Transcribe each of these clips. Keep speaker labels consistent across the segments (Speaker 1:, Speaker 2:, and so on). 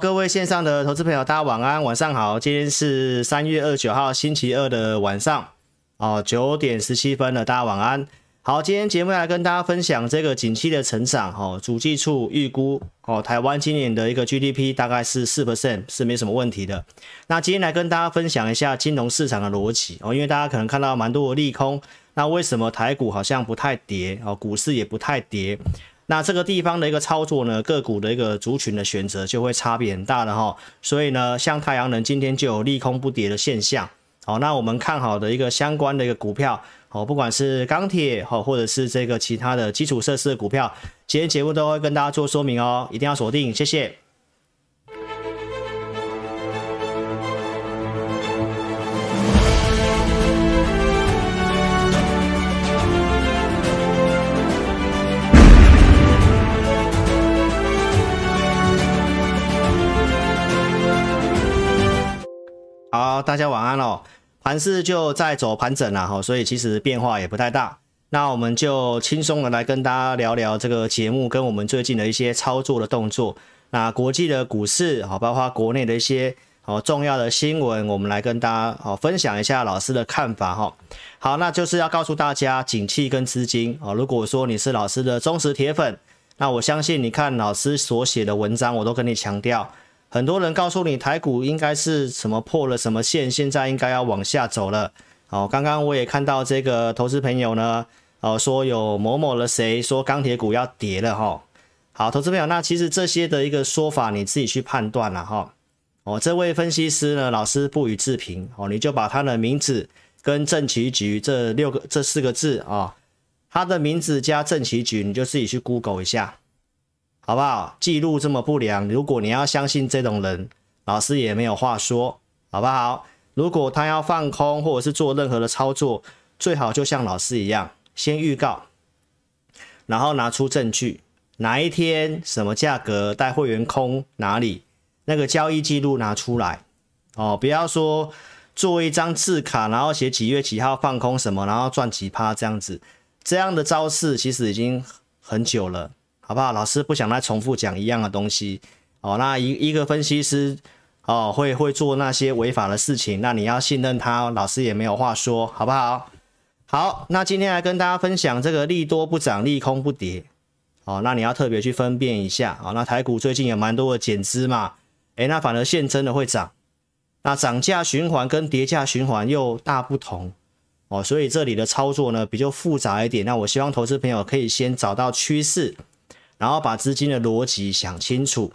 Speaker 1: 各位线上的投资朋友，大家晚安，晚上好。今天是三月二十九号星期二的晚上，哦，九点十七分了，大家晚安。好，今天节目来跟大家分享这个景气的成长，哦，主计处预估，哦，台湾今年的一个 GDP 大概是四 percent，是没什么问题的。那今天来跟大家分享一下金融市场的逻辑，哦，因为大家可能看到蛮多的利空，那为什么台股好像不太跌，哦，股市也不太跌？那这个地方的一个操作呢，个股的一个族群的选择就会差别很大的哈。所以呢，像太阳能今天就有利空不跌的现象。好，那我们看好的一个相关的一个股票，哦，不管是钢铁哈，或者是这个其他的基础设施的股票，今天节目都会跟大家做说明哦，一定要锁定，谢谢。好，大家晚安哦。盘势就在走盘整了哈，所以其实变化也不太大。那我们就轻松的来跟大家聊聊这个节目跟我们最近的一些操作的动作。那国际的股市好，包括国内的一些好重要的新闻，我们来跟大家好分享一下老师的看法哈。好，那就是要告诉大家，景气跟资金啊。如果说你是老师的忠实铁粉，那我相信你看老师所写的文章，我都跟你强调。很多人告诉你台股应该是什么破了什么线，现在应该要往下走了。哦，刚刚我也看到这个投资朋友呢，哦说有某某的谁说钢铁股要跌了哈。好，投资朋友，那其实这些的一个说法你自己去判断了哈。哦，这位分析师呢，老师不予置评。哦，你就把他的名字跟政企局这六个这四个字啊，他的名字加政企局，你就自己去 Google 一下。好不好？记录这么不良，如果你要相信这种人，老师也没有话说，好不好？如果他要放空或者是做任何的操作，最好就像老师一样，先预告，然后拿出证据，哪一天什么价格带会员空哪里，那个交易记录拿出来哦，不要说做一张字卡，然后写几月几号放空什么，然后赚几趴这样子，这样的招式其实已经很久了。好不好？老师不想再重复讲一样的东西哦。那一一个分析师哦，会会做那些违法的事情，那你要信任他，老师也没有话说，好不好？好，那今天来跟大家分享这个利多不涨，利空不跌哦。那你要特别去分辨一下哦。那台股最近有蛮多的减资嘛，诶，那反而现真的会涨。那涨价循环跟跌价循环又大不同哦，所以这里的操作呢比较复杂一点。那我希望投资朋友可以先找到趋势。然后把资金的逻辑想清楚。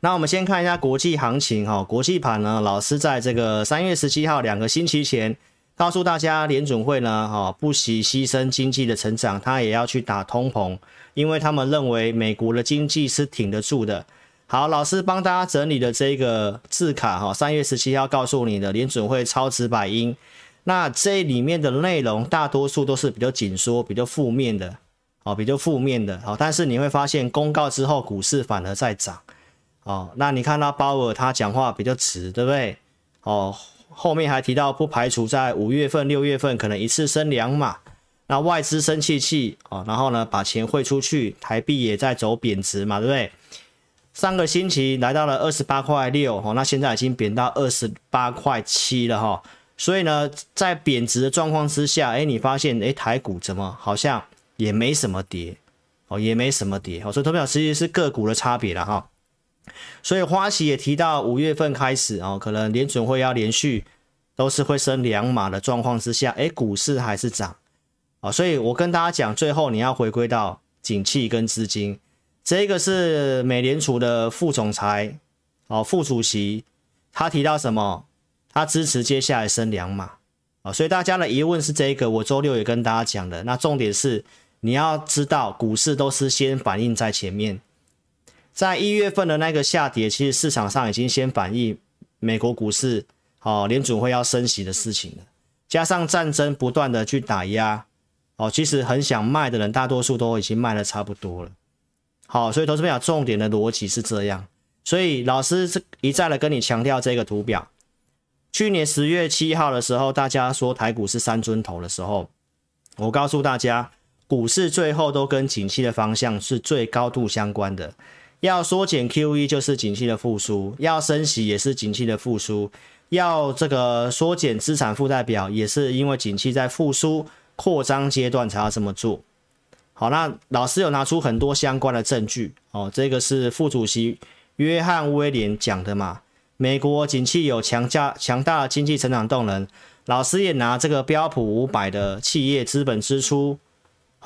Speaker 1: 那我们先看一下国际行情哈，国际盘呢，老师在这个三月十七号两个星期前告诉大家，联准会呢哈不惜牺牲经济的成长，他也要去打通膨，因为他们认为美国的经济是挺得住的。好，老师帮大家整理的这个字卡哈，三月十七号告诉你的联准会超值百音，那这里面的内容大多数都是比较紧缩、比较负面的。哦，比较负面的，哦，但是你会发现公告之后股市反而在涨，哦，那你看到鲍尔他讲话比较迟，对不对？哦，后面还提到不排除在五月份、六月份可能一次升两码，那外资生气气，哦，然后呢把钱汇出去，台币也在走贬值嘛，对不对？上个星期来到了二十八块六，哦，那现在已经贬到二十八块七了哈，哦，所以呢，在贬值的状况之下，哎，你发现哎台股怎么好像？也没什么跌，哦，也没什么跌，哦，所以投票实际是个股的差别了哈。所以花旗也提到五月份开始哦，可能联准会要连续都是会升两码的状况之下，诶，股市还是涨，哦，所以我跟大家讲，最后你要回归到景气跟资金，这个是美联储的副总裁哦，副主席他提到什么？他支持接下来升两码，啊，所以大家的疑问是这个，我周六也跟大家讲的，那重点是。你要知道，股市都是先反映在前面，在一月份的那个下跌，其实市场上已经先反映美国股市，哦，联准会要升息的事情了。加上战争不断的去打压，哦，其实很想卖的人，大多数都已经卖的差不多了。好，所以投资表重点的逻辑是这样。所以老师是一再的跟你强调这个图表。去年十月七号的时候，大家说台股是三尊头的时候，我告诉大家。股市最后都跟景气的方向是最高度相关的，要缩减 QE 就是景气的复苏，要升息也是景气的复苏，要这个缩减资产负债表也是因为景气在复苏扩张阶段才要这么做。好，那老师有拿出很多相关的证据哦，这个是副主席约翰威廉讲的嘛？美国景气有强加强大的经济成长动能，老师也拿这个标普五百的企业资本支出。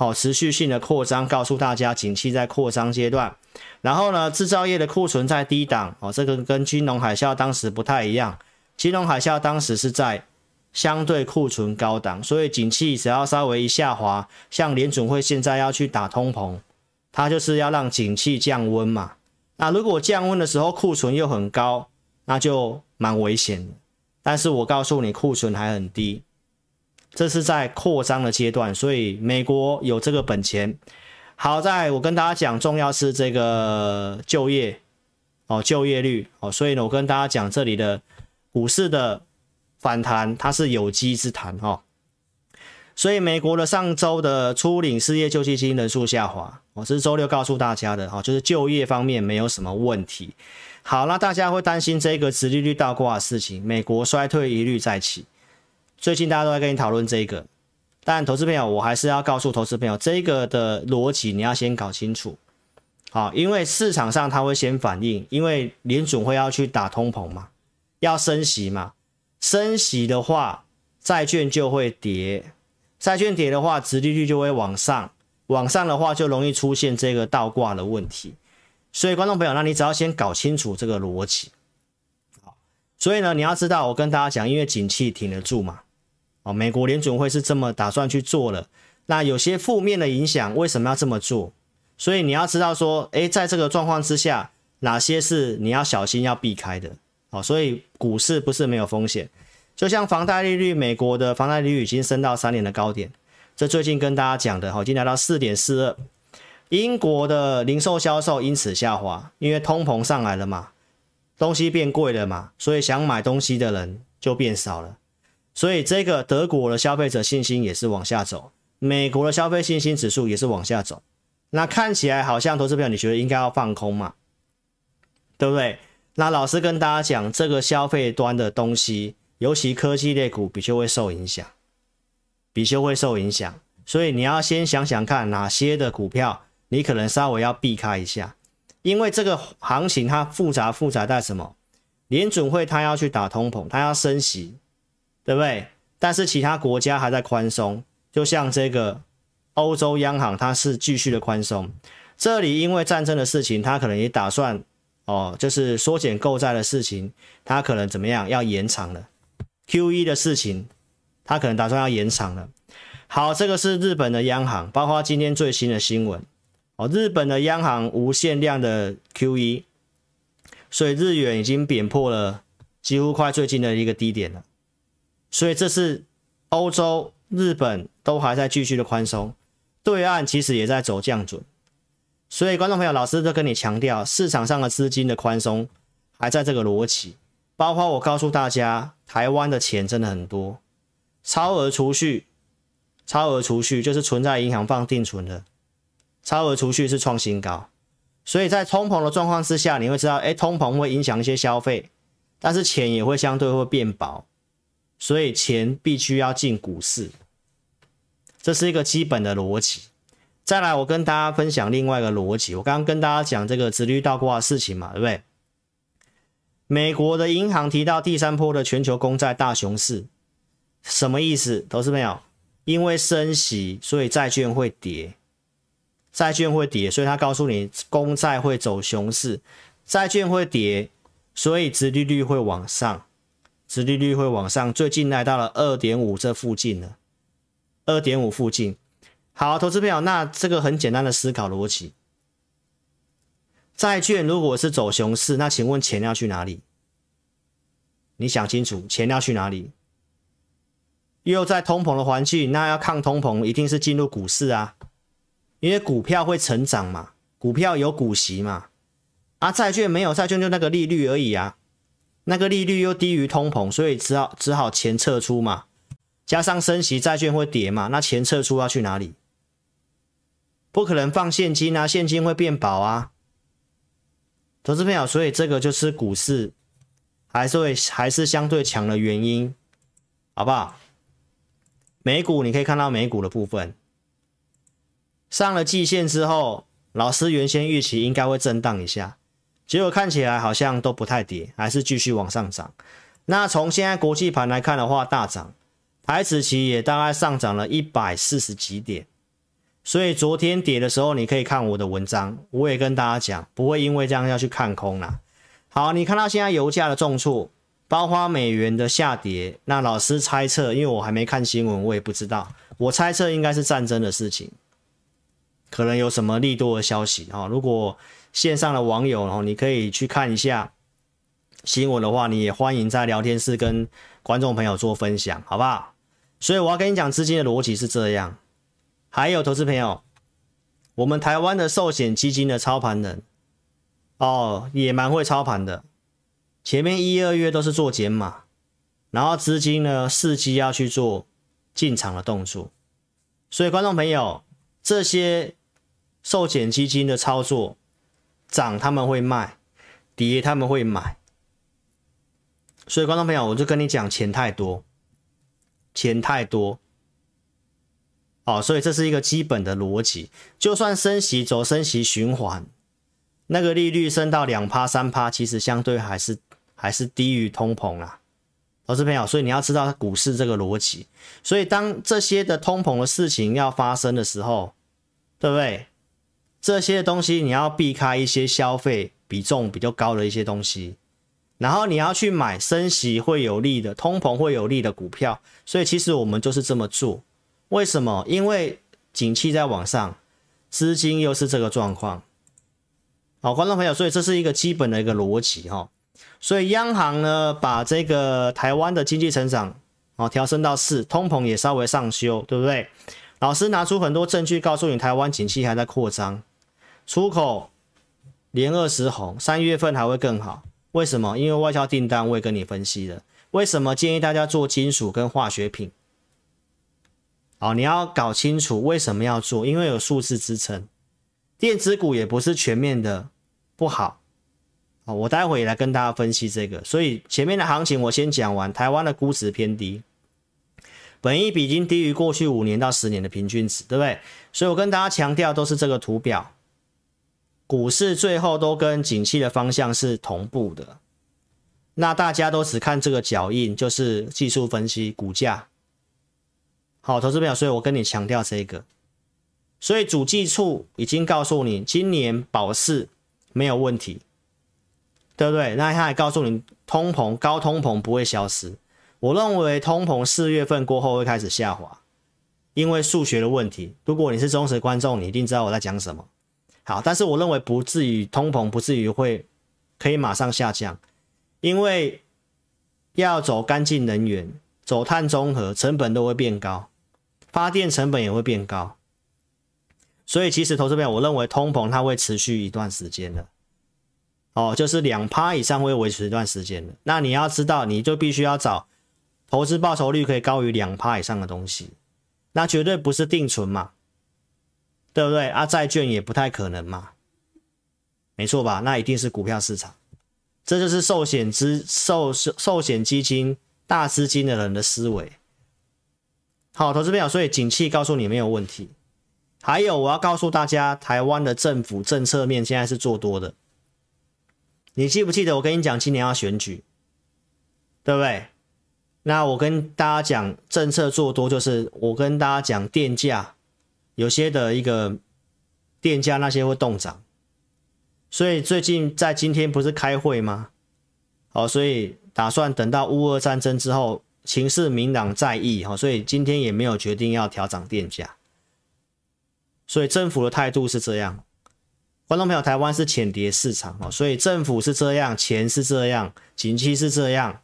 Speaker 1: 好，持续性的扩张，告诉大家，景气在扩张阶段。然后呢，制造业的库存在低档，哦，这个跟金融海啸当时不太一样。金融海啸当时是在相对库存高档，所以景气只要稍微一下滑，像联准会现在要去打通膨，它就是要让景气降温嘛。那如果降温的时候库存又很高，那就蛮危险的。但是我告诉你，库存还很低。这是在扩张的阶段，所以美国有这个本钱。好在我跟大家讲，重要是这个就业哦，就业率哦，所以呢，我跟大家讲这里的股市的反弹，它是有机之谈哦。所以美国的上周的初领失业救济金人数下滑，我是周六告诉大家的哦，就是就业方面没有什么问题。好，那大家会担心这个殖利率倒挂的事情，美国衰退一律再起。最近大家都在跟你讨论这个，但投资朋友，我还是要告诉投资朋友，这个的逻辑你要先搞清楚，好，因为市场上它会先反应，因为联准会要去打通膨嘛，要升息嘛，升息的话，债券就会跌，债券跌的话，殖利率就会往上，往上的话就容易出现这个倒挂的问题，所以观众朋友，那你只要先搞清楚这个逻辑，好，所以呢，你要知道，我跟大家讲，因为景气挺得住嘛。哦，美国联准会是这么打算去做了，那有些负面的影响，为什么要这么做？所以你要知道说，诶，在这个状况之下，哪些是你要小心要避开的？哦，所以股市不是没有风险，就像房贷利率，美国的房贷利率已经升到三年的高点，这最近跟大家讲的，哦，已经来到四点四二。英国的零售销售因此下滑，因为通膨上来了嘛，东西变贵了嘛，所以想买东西的人就变少了。所以这个德国的消费者信心也是往下走，美国的消费信心指数也是往下走。那看起来好像投资票，你觉得应该要放空嘛？对不对？那老师跟大家讲，这个消费端的东西，尤其科技类股，比较会受影响，比较会受影响。所以你要先想想看，哪些的股票你可能稍微要避开一下，因为这个行情它复杂复杂在什么？联准会它要去打通膨，它要升息。对不对？但是其他国家还在宽松，就像这个欧洲央行，它是继续的宽松。这里因为战争的事情，它可能也打算哦，就是缩减购债的事情，它可能怎么样要延长了。QE 的事情，它可能打算要延长了。好，这个是日本的央行，包括今天最新的新闻哦，日本的央行无限量的 QE，所以日元已经贬破了几乎快最近的一个低点了。所以这是欧洲、日本都还在继续的宽松，对岸其实也在走降准。所以观众朋友，老师都跟你强调，市场上的资金的宽松还在这个逻辑。包括我告诉大家，台湾的钱真的很多，超额储蓄、超额储蓄就是存在银行放定存的，超额储蓄是创新高。所以在通膨的状况之下，你会知道，哎，通膨会影响一些消费，但是钱也会相对会变薄。所以钱必须要进股市，这是一个基本的逻辑。再来，我跟大家分享另外一个逻辑。我刚刚跟大家讲这个殖利率倒挂的事情嘛，对不对？美国的银行提到第三波的全球公债大熊市，什么意思？投资朋友，因为升息，所以债券会跌，债券会跌，所以他告诉你公债会走熊市，债券会跌，所以殖利率会往上。殖利率会往上，最近来到了二点五这附近了，二点五附近。好，投资朋友，那这个很简单的思考逻辑，债券如果是走熊市，那请问钱要去哪里？你想清楚，钱要去哪里？又在通膨的环境，那要抗通膨，一定是进入股市啊，因为股票会成长嘛，股票有股息嘛，啊，债券没有，债券就那个利率而已啊。那个利率又低于通膨，所以只好只好钱撤出嘛，加上升息，债券会跌嘛，那钱撤出要去哪里？不可能放现金啊，现金会变薄啊，投资朋友，所以这个就是股市还是会还是相对强的原因，好不好？美股你可以看到美股的部分上了季线之后，老师原先预期应该会震荡一下，结果看起来好像都不太跌，还是继续往上涨。那从现在国际盘来看的话，大涨，台指期也大概上涨了一百四十几点。所以昨天跌的时候，你可以看我的文章，我也跟大家讲，不会因为这样要去看空啦。好，你看到现在油价的重挫，包括美元的下跌，那老师猜测，因为我还没看新闻，我也不知道，我猜测应该是战争的事情，可能有什么利多的消息啊。如果线上的网友哦，你可以去看一下新闻的话，你也欢迎在聊天室跟观众朋友做分享，好不好？所以我要跟你讲，资金的逻辑是这样。还有投资朋友，我们台湾的寿险基金的操盘人哦，也蛮会操盘的。前面一二月都是做减码，然后资金呢伺机要去做进场的动作。所以观众朋友，这些寿险基金的操作涨他们会卖，跌他们会买。所以观众朋友，我就跟你讲，钱太多，钱太多。哦，所以这是一个基本的逻辑。就算升息走升息循环，那个利率升到两趴三趴，其实相对还是还是低于通膨啦，投资朋友。所以你要知道股市这个逻辑。所以当这些的通膨的事情要发生的时候，对不对？这些东西你要避开一些消费比重比较高的一些东西，然后你要去买升息会有利的、通膨会有利的股票。所以其实我们就是这么做。为什么？因为景气在往上，资金又是这个状况。好，观众朋友，所以这是一个基本的一个逻辑哈。所以央行呢，把这个台湾的经济成长哦调升到四，通膨也稍微上修，对不对？老师拿出很多证据告诉你，台湾景气还在扩张，出口连二十红，三月份还会更好。为什么？因为外销订单我也跟你分析了。为什么建议大家做金属跟化学品？好，你要搞清楚为什么要做，因为有数字支撑。电子股也不是全面的不好。好，我待会也来跟大家分析这个。所以前面的行情我先讲完。台湾的估值偏低，本益比已经低于过去五年到十年的平均值，对不对？所以我跟大家强调都是这个图表，股市最后都跟景气的方向是同步的。那大家都只看这个脚印，就是技术分析股价。好，投资朋友，所以我跟你强调这个，所以主计处已经告诉你，今年保四没有问题，对不对？那他还告诉你，通膨高通膨不会消失。我认为通膨四月份过后会开始下滑，因为数学的问题。如果你是忠实观众，你一定知道我在讲什么。好，但是我认为不至于通膨不至于会可以马上下降，因为要走干净能源，走碳中和，成本都会变高。发电成本也会变高，所以其实投资朋友，我认为通膨它会持续一段时间的，哦，就是两趴以上会维持一段时间的。那你要知道，你就必须要找投资报酬率可以高于两趴以上的东西，那绝对不是定存嘛，对不对？啊，债券也不太可能嘛，没错吧？那一定是股票市场，这就是寿险资寿寿险基金大资金的人的思维。好，投资朋友，所以景气告诉你没有问题。还有，我要告诉大家，台湾的政府政策面现在是做多的。你记不记得我跟你讲，今年要选举，对不对？那我跟大家讲，政策做多就是我跟大家讲，电价有些的一个电价那些会动涨。所以最近在今天不是开会吗？哦，所以打算等到乌俄战争之后。情势明朗在意哈，所以今天也没有决定要调涨电价，所以政府的态度是这样。观众朋友，台湾是浅碟市场哦，所以政府是这样，钱是这样，景气是这样，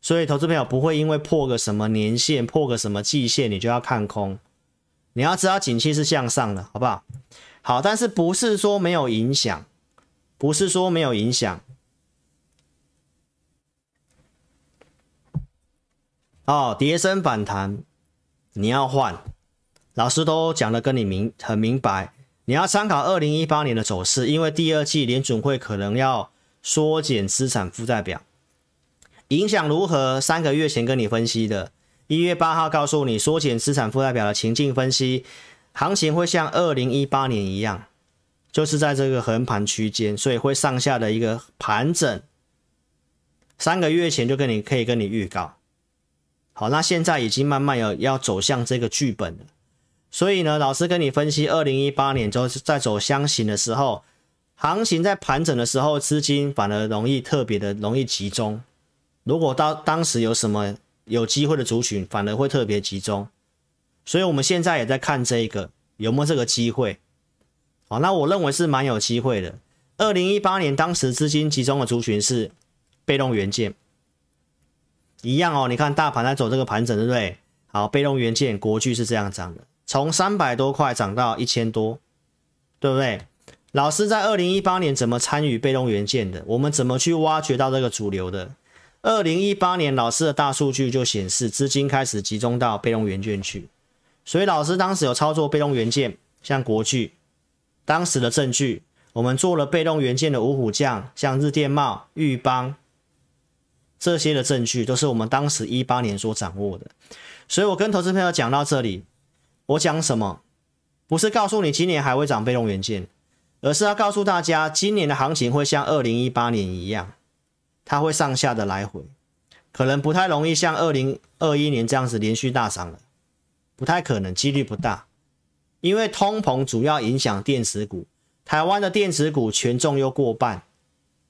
Speaker 1: 所以投资朋友不会因为破个什么年线、破个什么季线，你就要看空。你要知道景气是向上的，好不好？好，但是不是说没有影响，不是说没有影响。哦，跌升反弹，你要换，老师都讲的跟你明很明白，你要参考二零一八年的走势，因为第二季联准会可能要缩减资产负债表，影响如何？三个月前跟你分析的，一月八号告诉你缩减资产负债表的情境分析，行情会像二零一八年一样，就是在这个横盘区间，所以会上下的一个盘整。三个月前就跟你可以跟你预告，好，那现在已经慢慢有要走向这个剧本了。所以呢，老师跟你分析，二零一八年之后在走箱型的时候，行情在盘整的时候，资金反而容易特别的容易集中。如果到当时有什么有机会的族群，反而会特别集中。所以我们现在也在看这一个有没有这个机会。好，那我认为是蛮有机会的。二零一八年当时资金集中的族群是被动元件，一样哦。你看大盘在走这个盘整，对不对？好，被动元件国巨是这样涨的。从三百多块涨到一千多，对不对？老师在二零一八年怎么参与被动元件的？我们怎么去挖掘到这个主流的？二零一八年老师的大数据就显示资金开始集中到被动元件去，所以老师当时有操作被动元件，像国巨，当时的证据，我们做了被动元件的五虎将，像日电贸、玉邦，这些的证据都是我们当时一八年所掌握的。所以我跟投资朋友讲到这里。我讲什么？不是告诉你今年还会涨被动元件，而是要告诉大家，今年的行情会像二零一八年一样，它会上下的来回，可能不太容易像二零二一年这样子连续大涨了，不太可能，几率不大，因为通膨主要影响电子股，台湾的电子股权重又过半，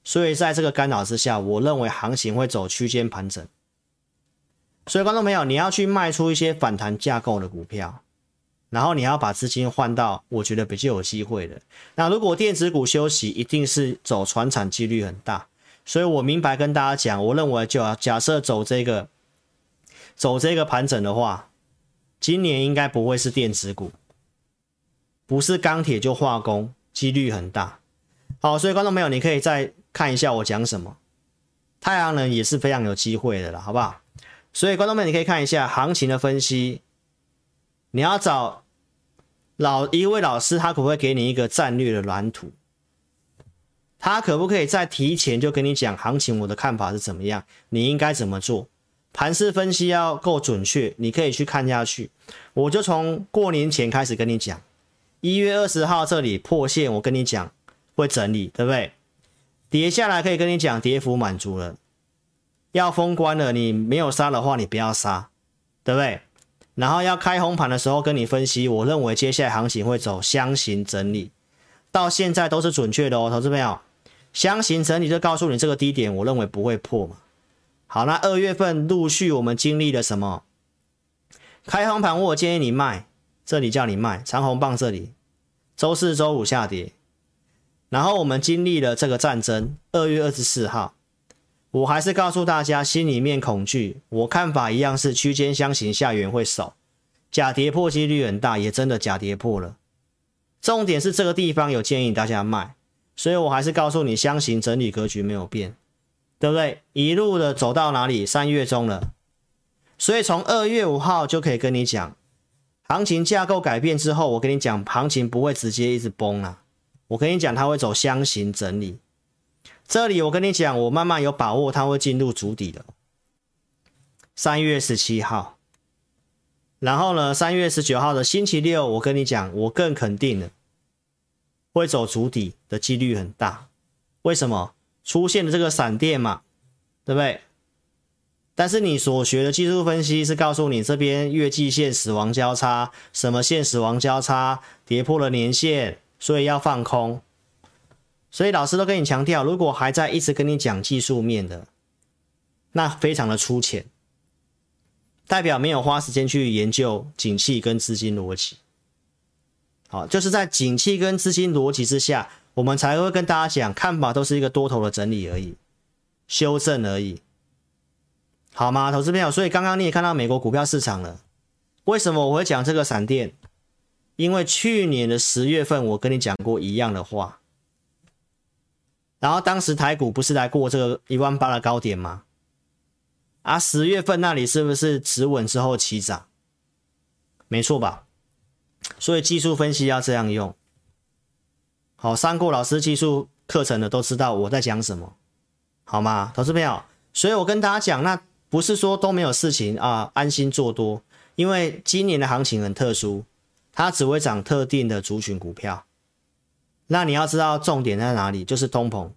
Speaker 1: 所以在这个干扰之下，我认为行情会走区间盘整，所以观众朋友，你要去卖出一些反弹架构的股票。然后你要把资金换到我觉得比较有机会的。那如果电子股休息，一定是走传产几率很大。所以我明白跟大家讲，我认为就假设走这个走这个盘整的话，今年应该不会是电子股，不是钢铁就化工，几率很大。好，所以观众朋友，你可以再看一下我讲什么。太阳能也是非常有机会的了，好不好？所以观众朋友，你可以看一下行情的分析。你要找老一位老师，他可不可以给你一个战略的蓝图？他可不可以在提前就跟你讲行情？我的看法是怎么样？你应该怎么做？盘势分析要够准确，你可以去看下去。我就从过年前开始跟你讲，一月二十号这里破线，我跟你讲会整理，对不对？跌下来可以跟你讲跌幅满足了，要封关了，你没有杀的话，你不要杀，对不对？然后要开红盘的时候跟你分析，我认为接下来行情会走箱型整理，到现在都是准确的哦，投资朋友，箱型整理就告诉你这个低点，我认为不会破嘛。好，那二月份陆续我们经历了什么？开红盘我建议你卖，这里叫你卖长红棒这里，周四周五下跌，然后我们经历了这个战争，二月二十四号。我还是告诉大家，心里面恐惧。我看法一样是区间箱型下缘会守，假跌破几率很大，也真的假跌破了。重点是这个地方有建议大家卖，所以我还是告诉你，箱型整理格局没有变，对不对？一路的走到哪里？三月中了，所以从二月五号就可以跟你讲，行情架构改变之后，我跟你讲，行情不会直接一直崩啊，我跟你讲，它会走箱型整理。这里我跟你讲，我慢慢有把握，它会进入主底的。三月十七号，然后呢，三月十九号的星期六，我跟你讲，我更肯定了，会走筑底的几率很大。为什么？出现了这个闪电嘛，对不对？但是你所学的技术分析是告诉你，这边月季线死亡交叉，什么线死亡交叉，跌破了年线，所以要放空。所以老师都跟你强调，如果还在一直跟你讲技术面的，那非常的粗浅，代表没有花时间去研究景气跟资金逻辑。好，就是在景气跟资金逻辑之下，我们才会跟大家讲，看法都是一个多头的整理而已，修正而已，好吗？投资朋友，所以刚刚你也看到美国股票市场了，为什么我会讲这个闪电？因为去年的十月份我跟你讲过一样的话。然后当时台股不是来过这个一万八的高点吗？啊，十月份那里是不是止稳之后起涨？没错吧？所以技术分析要这样用。好，上过老师技术课程的都知道我在讲什么，好吗？投资朋友，所以我跟大家讲，那不是说都没有事情啊，安心做多，因为今年的行情很特殊，它只会涨特定的族群股票。那你要知道重点在哪里，就是通膨。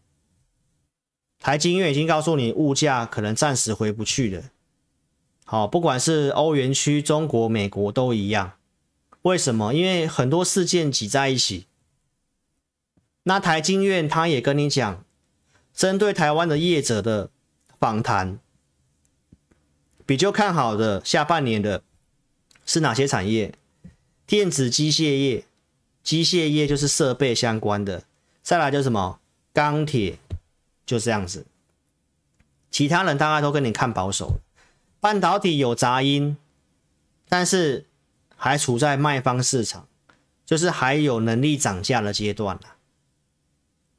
Speaker 1: 台经院已经告诉你，物价可能暂时回不去了。好，不管是欧元区、中国、美国都一样。为什么？因为很多事件挤在一起。那台经院他也跟你讲，针对台湾的业者的访谈，比较看好的下半年的是哪些产业？电子机械业，机械业就是设备相关的。再来就是什么？钢铁，就这样子。其他人大概都跟你看保守。半导体有杂音，但是还处在卖方市场，就是还有能力涨价的阶段了。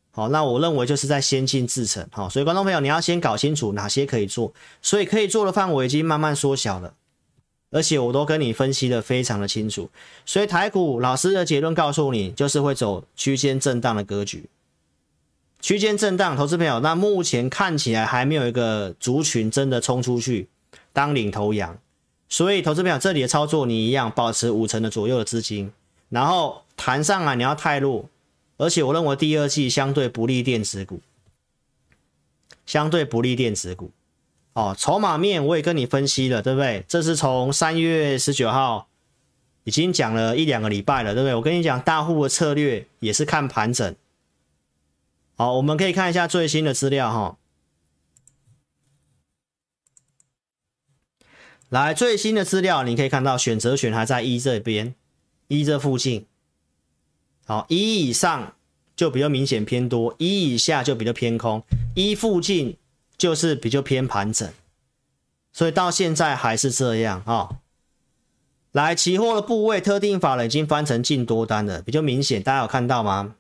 Speaker 1: 好，那我认为就是在先进制程，好，所以观众朋友你要先搞清楚哪些可以做，所以可以做的范围已经慢慢缩小了，而且我都跟你分析的非常的清楚，所以台股老师的结论告诉你，就是会走区间震荡的格局，区间震荡，投资朋友，那目前看起来还没有一个族群真的冲出去当领头羊，所以投资朋友这里的操作你一样保持五成的左右的资金，然后弹上来你要太弱。而且我认为第二季相对不利电子股，相对不利电子股，哦，筹码面我也跟你分析了，对不对？这是从三月十九号已经讲了一两个礼拜了，对不对？我跟你讲，大户的策略也是看盘整。好，我们可以看一下最新的资料哈。来，最新的资料你可以看到，选择权还在一这边，一这附近。好，一以上就比较明显偏多，一以下就比较偏空，一附近就是比较偏盘整，所以到现在还是这样啊、哦。来，期货的部位特定法人已经翻成进多单了，比较明显，大家有看到吗？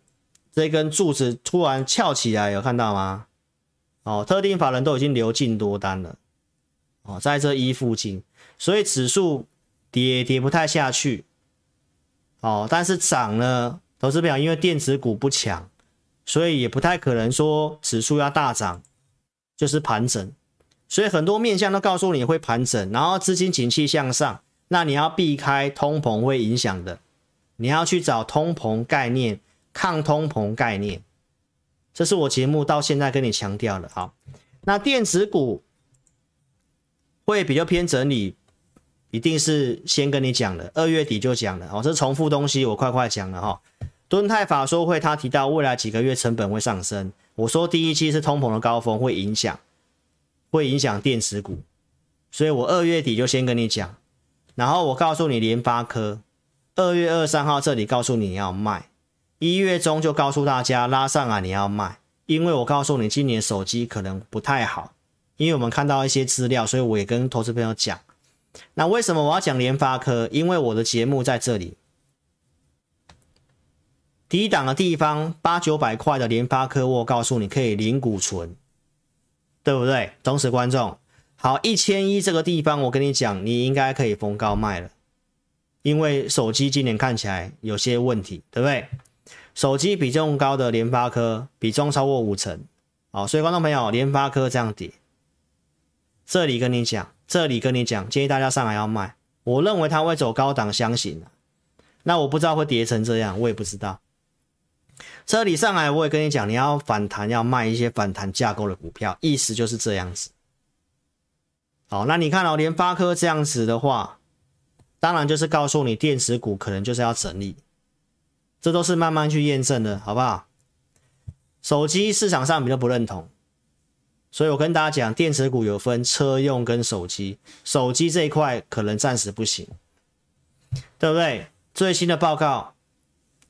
Speaker 1: 这根柱子突然翘起来，有看到吗？哦，特定法人都已经留进多单了，哦，在这一附近，所以指数跌跌不太下去，哦，但是涨呢？投资表，因为电子股不强，所以也不太可能说指数要大涨，就是盘整。所以很多面向都告诉你会盘整，然后资金景气向上，那你要避开通膨会影响的，你要去找通膨概念、抗通膨概念。这是我节目到现在跟你强调的。好，那电子股会比较偏整理。一定是先跟你讲的，二月底就讲了哦，这是重复东西，我快快讲了哈。敦泰法说会他提到未来几个月成本会上升，我说第一期是通膨的高峰，会影响，会影响电池股，所以我二月底就先跟你讲，然后我告诉你联发科，二月二三号这里告诉你要卖，一月中就告诉大家拉上来你要卖，因为我告诉你今年手机可能不太好，因为我们看到一些资料，所以我也跟投资朋友讲。那为什么我要讲联发科？因为我的节目在这里，低档的地方八九百块的联发科，我告诉你可以零股存，对不对？忠实观众，好，一千一这个地方，我跟你讲，你应该可以逢高卖了，因为手机今年看起来有些问题，对不对？手机比重高的联发科比重超过五成，好，所以观众朋友，联发科这样跌，这里跟你讲。这里跟你讲，建议大家上来要卖。我认为它会走高档箱型，那我不知道会跌成这样，我也不知道。这里上来我也跟你讲，你要反弹要卖一些反弹架构的股票，意思就是这样子。好，那你看哦，联发科这样子的话，当然就是告诉你电池股可能就是要整理，这都是慢慢去验证的，好不好？手机市场上比较不认同。所以我跟大家讲，电子股有分车用跟手机，手机这一块可能暂时不行，对不对？最新的报告，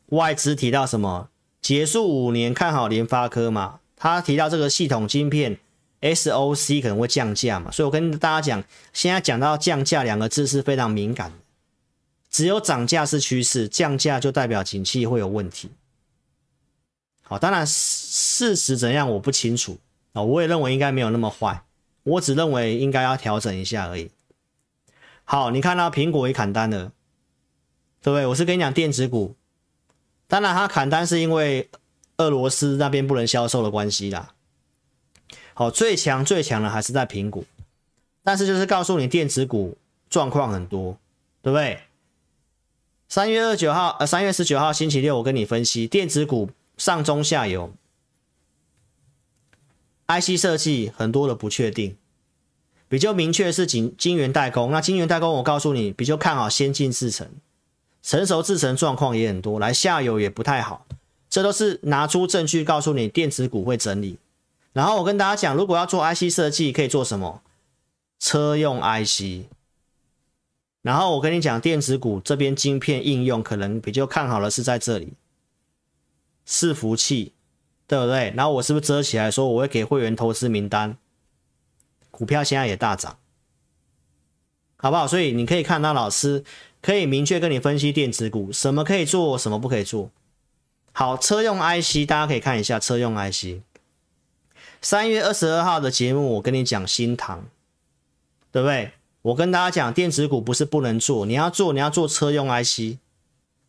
Speaker 1: 外资提到什么？结束五年看好联发科嘛？他提到这个系统晶片 SOC 可能会降价嘛？所以我跟大家讲，现在讲到降价两个字是非常敏感的，只有涨价是趋势，降价就代表景气会有问题。好，当然事实怎样我不清楚。啊，我也认为应该没有那么坏，我只认为应该要调整一下而已。好，你看到苹果也砍单了，对不对？我是跟你讲电子股，当然它砍单是因为俄罗斯那边不能销售的关系啦。好，最强最强的还是在苹果，但是就是告诉你电子股状况很多，对不对？三月二九号，呃，三月十九号星期六，我跟你分析电子股上中下游，IC 设计很多的不确定，比较明确是晶晶圆代工。那晶圆代工，我告诉你，比较看好先进制程，成熟制程状况也很多，来下游也不太好，这都是拿出证据告诉你电子股会整理。然后我跟大家讲，如果要做 IC 设计，可以做什么？车用 IC。然后我跟你讲，电子股这边晶片应用可能比较看好的是在这里，伺服器，对不对？然后我是不是遮起来说我会给会员投资名单？股票现在也大涨，好不好？所以你可以看到老师可以明确跟你分析电子股什么可以做，什么不可以做。好，车用 IC 大家可以看一下车用 IC。三月二十二号的节目我跟你讲新塘，对不对？我跟大家讲，电子股不是不能做，你要做，你要做车用 IC，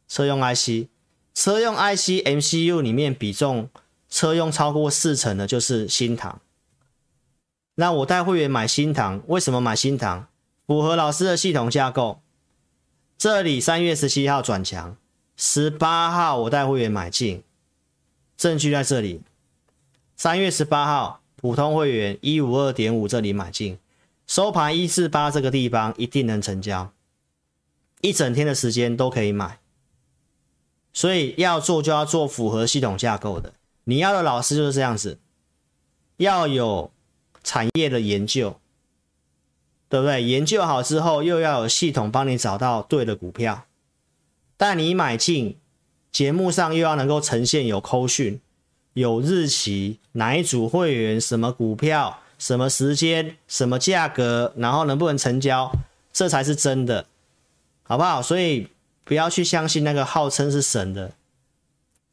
Speaker 1: 车用 IC，车用 IC MCU 里面比重车用超过四成的，就是新塘。那我带会员买新塘，为什么买新塘？符合老师的系统架构。这里三月十七号转强，十八号我带会员买进，证据在这里。三月十八号普通会员一五二点五这里买进。收盘一四八这个地方一定能成交，一整天的时间都可以买，所以要做就要做符合系统架构的。你要的老师就是这样子，要有产业的研究，对不对？研究好之后又要有系统帮你找到对的股票，但你买进节目上又要能够呈现有扣讯、有日期、哪一组会员、什么股票。什么时间、什么价格，然后能不能成交，这才是真的，好不好？所以不要去相信那个号称是神的，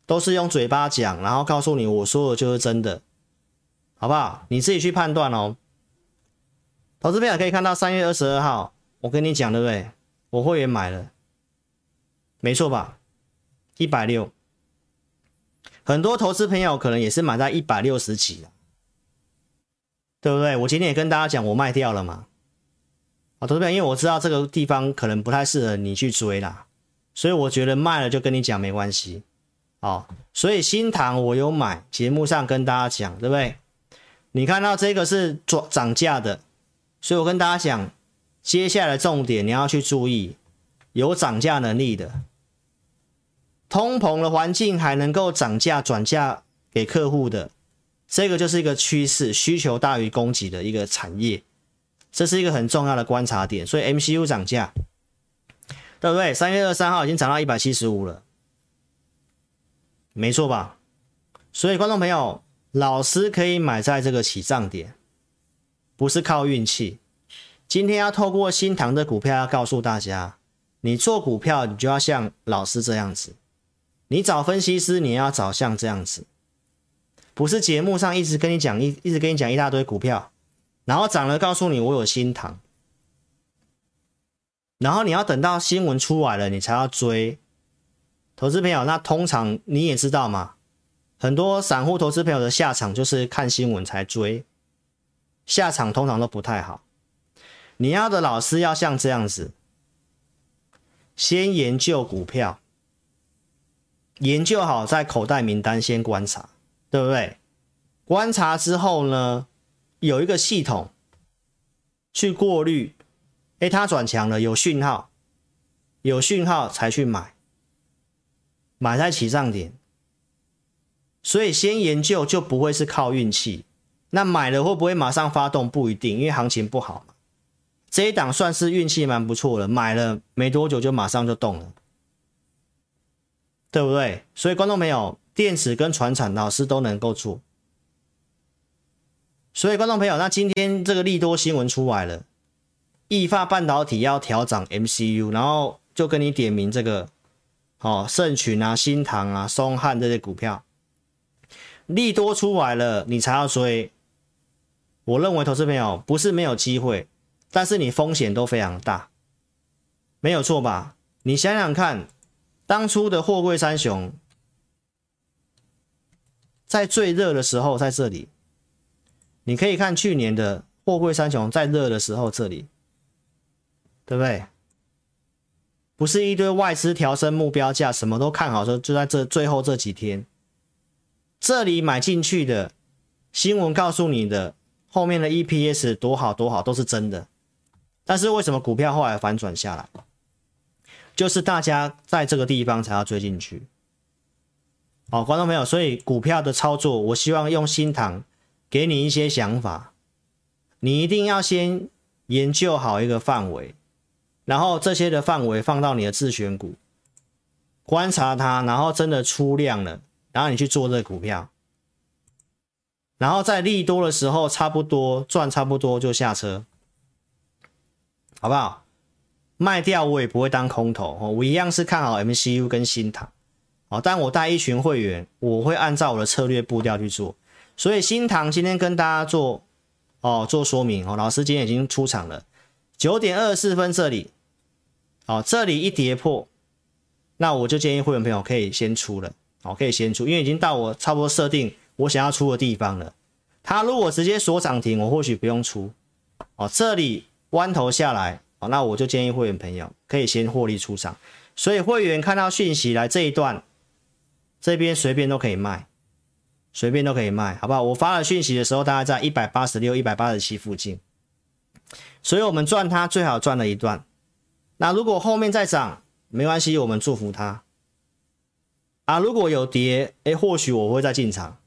Speaker 1: 都是用嘴巴讲，然后告诉你我说的就是真的，好不好？你自己去判断哦。投资朋友可以看到三月二十二号，我跟你讲对不对？我会员买了，没错吧？一百六，很多投资朋友可能也是买在一百六十几。对不对？我今天也跟大家讲，我卖掉了嘛。啊，投资朋友，因为我知道这个地方可能不太适合你去追啦，所以我觉得卖了就跟你讲没关系。哦，所以新塘我有买，节目上跟大家讲，对不对？你看到这个是涨涨价的，所以我跟大家讲，接下来重点你要去注意，有涨价能力的，通膨的环境还能够涨价转嫁给客户的。这个就是一个趋势，需求大于供给的一个产业，这是一个很重要的观察点。所以 MCU 涨价，对不对？三月二十三号已经涨到一百七十五了，没错吧？所以观众朋友，老师可以买在这个起涨点，不是靠运气。今天要透过新唐的股票，要告诉大家，你做股票，你就要像老师这样子，你找分析师，你要找像这样子。不是节目上一直跟你讲一一直跟你讲一大堆股票，然后涨了告诉你我有新唐，然后你要等到新闻出来了你才要追。投资朋友，那通常你也知道嘛，很多散户投资朋友的下场就是看新闻才追，下场通常都不太好。你要的老师要像这样子，先研究股票，研究好在口袋名单先观察。对不对？观察之后呢，有一个系统去过滤，哎，它转强了，有讯号，有讯号才去买，买在起涨点。所以先研究就不会是靠运气。那买了会不会马上发动？不一定，因为行情不好嘛。这一档算是运气蛮不错的，买了没多久就马上就动了，对不对？所以观众朋友。电池跟传产老师都能够做，所以观众朋友，那今天这个利多新闻出来了，意法半导体要调涨 MCU，然后就跟你点名这个，哦，盛群啊、新塘啊、松汉这些股票，利多出来了，你才要追。我认为投资朋友不是没有机会，但是你风险都非常大，没有错吧？你想想看，当初的货柜三雄。在最热的时候在这里，你可以看去年的货柜三雄在热的时候这里，对不对？不是一堆外资调升目标价，什么都看好说，就在这最后这几天，这里买进去的新闻告诉你的，后面的 EPS 多好多好都是真的，但是为什么股票后来反转下来？就是大家在这个地方才要追进去。好，观众朋友，所以股票的操作，我希望用新塘给你一些想法，你一定要先研究好一个范围。然后这些的范围放到你的自选股，观察它，然后真的出量了，然后你去做这个股票，然后在利多的时候差不多赚差不多就下车，好不好？卖掉我也不会当空头哦，我一样是看好 MCU 跟新唐哦，但我带一群会员，我会按照我的策略步调去做，所以新唐今天跟大家做哦做说明哦，老师今天已经出场了，九点二十四分这里。好，这里一跌破，那我就建议会员朋友可以先出了，好，可以先出，因为已经到我差不多设定我想要出的地方了。它如果直接锁涨停，我或许不用出。哦，这里弯头下来，哦，那我就建议会员朋友可以先获利出场。所以会员看到讯息来这一段，这边随便都可以卖，随便都可以卖，好不好？我发了讯息的时候，大概在一百八十六、一百八十七附近，所以我们赚它最好赚了一段。那如果后面再涨，没关系，我们祝福他。啊，如果有跌，哎，或许我会再进场。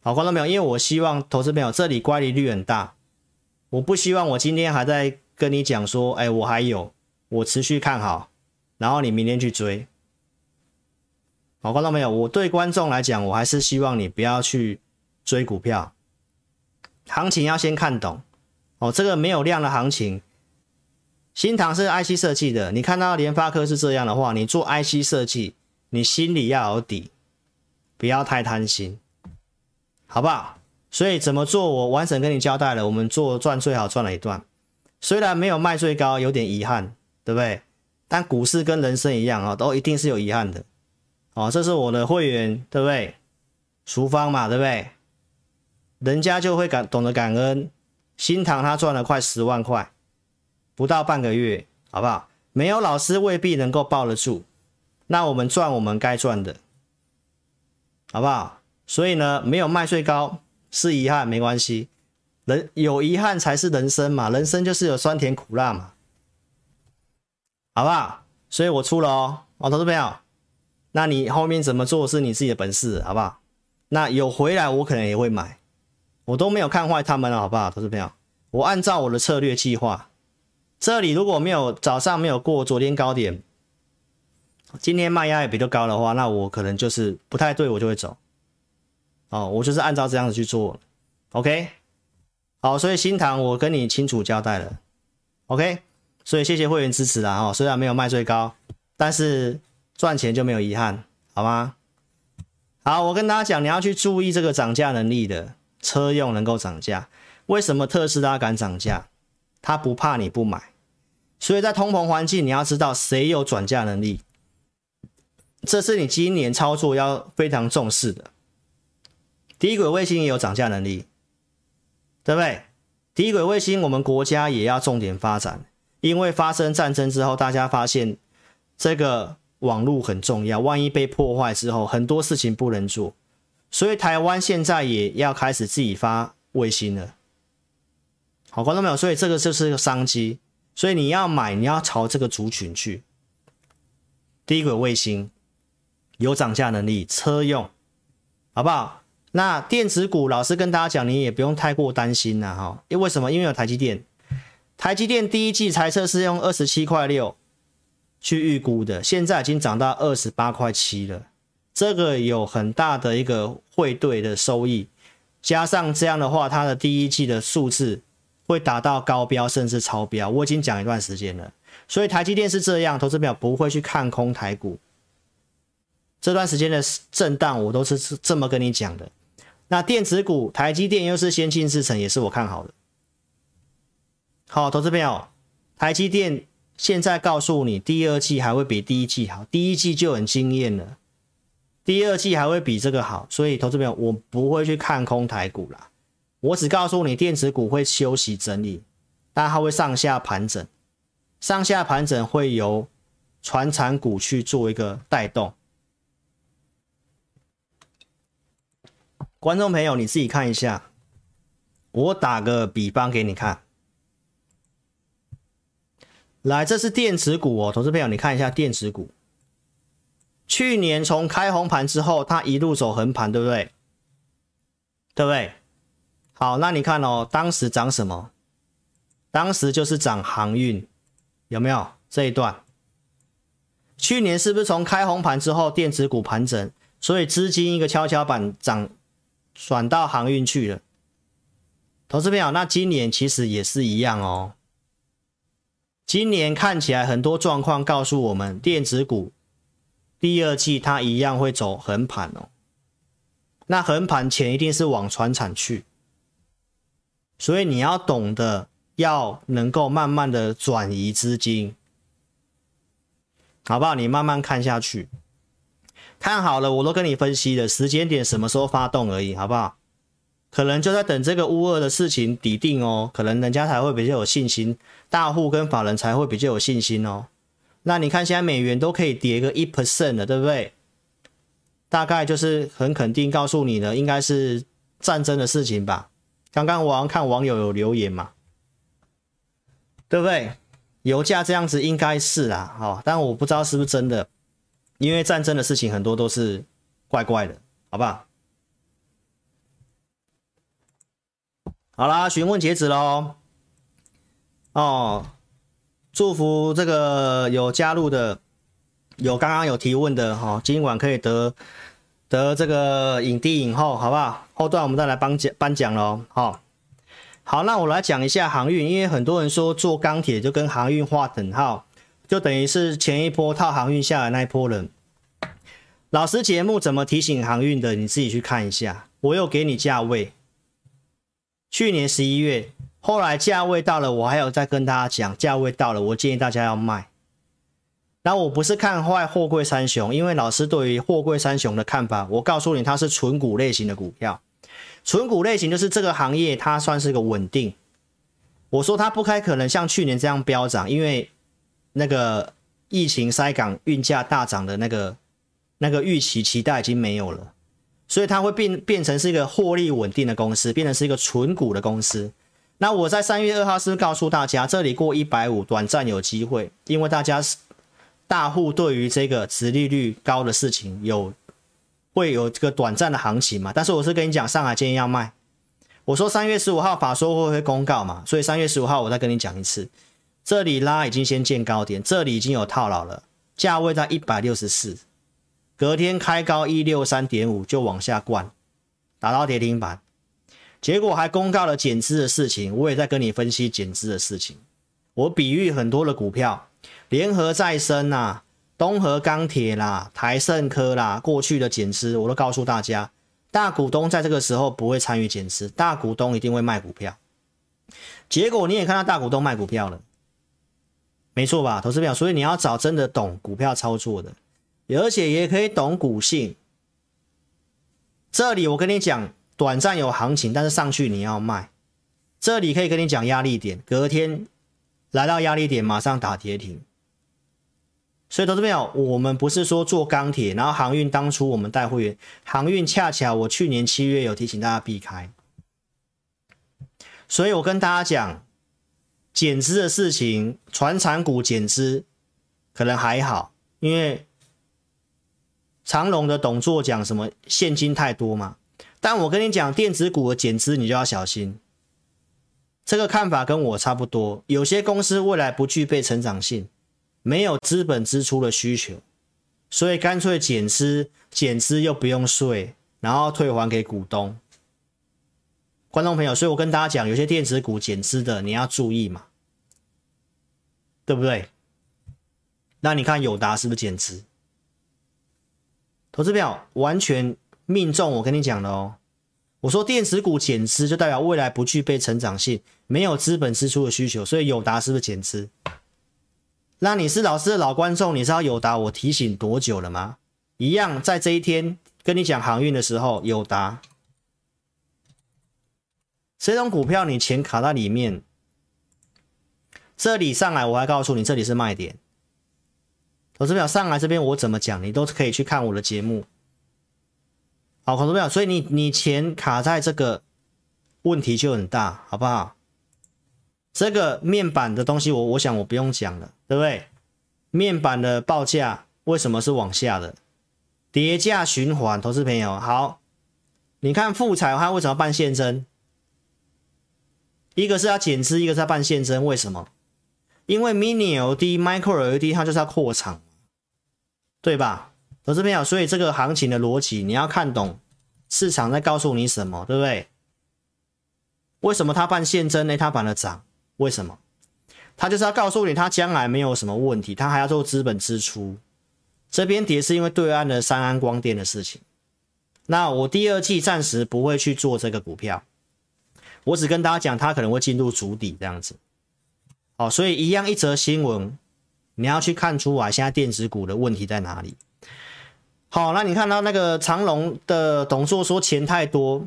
Speaker 1: 好，观众朋友，因为我希望投资朋友这里乖离率很大，我不希望我今天还在跟你讲说，哎，我还有，我持续看好，然后你明天去追。好，观众朋友，我对观众来讲，我还是希望你不要去追股票，行情要先看懂。哦，这个没有量的行情。新唐是 IC 设计的，你看到联发科是这样的话，你做 IC 设计，你心里要有底，不要太贪心，好不好？所以怎么做，我完整跟你交代了。我们做赚最好赚了一段，虽然没有卖最高，有点遗憾，对不对？但股市跟人生一样啊，都一定是有遗憾的。哦，这是我的会员，对不对？淑芳嘛，对不对？人家就会感懂得感恩。新唐他赚了快十万块。不到半个月，好不好？没有老师未必能够抱得住。那我们赚我们该赚的，好不好？所以呢，没有卖最高是遗憾，没关系。人有遗憾才是人生嘛，人生就是有酸甜苦辣嘛，好不好？所以我出了哦，哦，投资朋友，那你后面怎么做是你自己的本事，好不好？那有回来我可能也会买，我都没有看坏他们了，好不好？投资朋友，我按照我的策略计划。这里如果没有早上没有过昨天高点，今天卖压也比较高的话，那我可能就是不太对，我就会走。哦，我就是按照这样子去做，OK。好，所以新塘我跟你清楚交代了，OK。所以谢谢会员支持啦，哦，虽然没有卖最高，但是赚钱就没有遗憾，好吗？好，我跟大家讲，你要去注意这个涨价能力的车用能够涨价，为什么特斯拉敢涨价？他不怕你不买。所以在通膨环境，你要知道谁有转嫁能力，这是你今年操作要非常重视的。低轨卫星也有涨价能力，对不对？低轨卫星我们国家也要重点发展，因为发生战争之后，大家发现这个网络很重要，万一被破坏之后，很多事情不能做，所以台湾现在也要开始自己发卫星了。好，观众朋友，所以这个就是个商机。所以你要买，你要朝这个族群去。低轨卫星有涨价能力，车用，好不好？那电子股，老师跟大家讲，你也不用太过担心了哈。因为什么？因为有台积电，台积电第一季财测是用二十七块六去预估的，现在已经涨到二十八块七了，这个有很大的一个汇兑的收益，加上这样的话，它的第一季的数字。会达到高标甚至超标，我已经讲一段时间了。所以台积电是这样，投资表不会去看空台股。这段时间的震荡，我都是这么跟你讲的。那电子股，台积电又是先进制程，也是我看好的。好，投资朋友，台积电现在告诉你，第二季还会比第一季好，第一季就很惊艳了。第二季还会比这个好，所以投资朋友，我不会去看空台股啦。我只告诉你，电子股会休息整理，但它会上下盘整，上下盘整会由传产股去做一个带动。观众朋友，你自己看一下，我打个比方给你看。来，这是电子股哦，投资朋友，你看一下电子股。去年从开红盘之后，它一路走横盘，对不对？对不对？好，那你看哦，当时涨什么？当时就是涨航运，有没有这一段？去年是不是从开红盘之后，电子股盘整，所以资金一个跷跷板涨，转到航运去了？投资朋友，那今年其实也是一样哦。今年看起来很多状况告诉我们，电子股第二季它一样会走横盘哦。那横盘前一定是往船产去，所以你要懂得要能够慢慢的转移资金，好不好？你慢慢看下去，看好了，我都跟你分析了时间点，什么时候发动而已，好不好？可能就在等这个乌俄的事情底定哦，可能人家才会比较有信心，大户跟法人才会比较有信心哦。那你看现在美元都可以跌个一 percent 了，对不对？大概就是很肯定告诉你的，应该是战争的事情吧。刚刚我看网友有留言嘛，对不对？油价这样子应该是啦，哦，但我不知道是不是真的，因为战争的事情很多都是怪怪的，好不好？好啦，询问截止喽。哦，祝福这个有加入的，有刚刚有提问的哈、哦，今晚可以得得这个影帝影后，好不好？后段我们再来颁奖颁奖喽。好、好，那我来讲一下航运，因为很多人说做钢铁就跟航运划等号，就等于是前一波套航运下来那一波人。老师节目怎么提醒航运的？你自己去看一下，我有给你价位。去年十一月，后来价位到了，我还有再跟大家讲，价位到了，我建议大家要卖。那我不是看坏货柜三雄，因为老师对于货柜三雄的看法，我告诉你，它是存股类型的股票。存股类型就是这个行业，它算是个稳定。我说它不开可能像去年这样飙涨，因为那个疫情塞港运价大涨的那个那个预期期待已经没有了。所以它会变变成是一个获利稳定的公司，变成是一个存股的公司。那我在三月二号是告诉大家，这里过一百五，短暂有机会，因为大家是大户对于这个殖利率高的事情有会有这个短暂的行情嘛？但是我是跟你讲，上海建议要卖。我说三月十五号法说会会公告嘛，所以三月十五号我再跟你讲一次，这里拉已经先见高点，这里已经有套牢了，价位在一百六十四。隔天开高一六三点五就往下灌，打到跌停板，结果还公告了减资的事情。我也在跟你分析减资的事情。我比喻很多的股票，联合再生呐、啊、东和钢铁啦、台盛科啦，过去的减资我都告诉大家，大股东在这个时候不会参与减资，大股东一定会卖股票。结果你也看到大股东卖股票了，没错吧？投资票，所以你要找真的懂股票操作的。而且也可以懂股性。这里我跟你讲，短暂有行情，但是上去你要卖。这里可以跟你讲压力点，隔天来到压力点马上打跌停。所以投资朋友，我们不是说做钢铁，然后航运当初我们带会员，航运恰巧我去年七月有提醒大家避开。所以我跟大家讲，减资的事情，船产股减资可能还好，因为。长隆的董座讲什么现金太多嘛？但我跟你讲，电子股的减资你就要小心。这个看法跟我差不多。有些公司未来不具备成长性，没有资本支出的需求，所以干脆减资，减资又不用税，然后退还给股东。观众朋友，所以我跟大家讲，有些电子股减资的你要注意嘛，对不对？那你看友达是不是减资？投资票完全命中，我跟你讲了哦。我说电子股减资，就代表未来不具备成长性，没有资本支出的需求，所以友达是不是减资？那你是老师的老观众，你知道友达我提醒多久了吗？一样在这一天跟你讲航运的时候，友达这种股票你钱卡在里面，这里上来我还告诉你这里是卖点。投资朋友上来这边我怎么讲，你都可以去看我的节目。好，投资朋友，所以你你钱卡在这个问题就很大，好不好？这个面板的东西我，我想我不用讲了，对不对？面板的报价为什么是往下的？跌价循环，投资朋友好，你看富彩它为什么办现增？一个是要减资，一个是要办现增，为什么？因为 Mini LED、Micro LED 它就是要扩厂，对吧？投资朋友，所以这个行情的逻辑你要看懂市场在告诉你什么，对不对？为什么它办现增呢？它办了涨，为什么？他就是要告诉你他将来没有什么问题，他还要做资本支出。这边跌是因为对岸的三安光电的事情，那我第二季暂时不会去做这个股票，我只跟大家讲它可能会进入主底这样子。好，所以一样一则新闻，你要去看出来现在电子股的问题在哪里。好，那你看到那个长龙的董座说钱太多，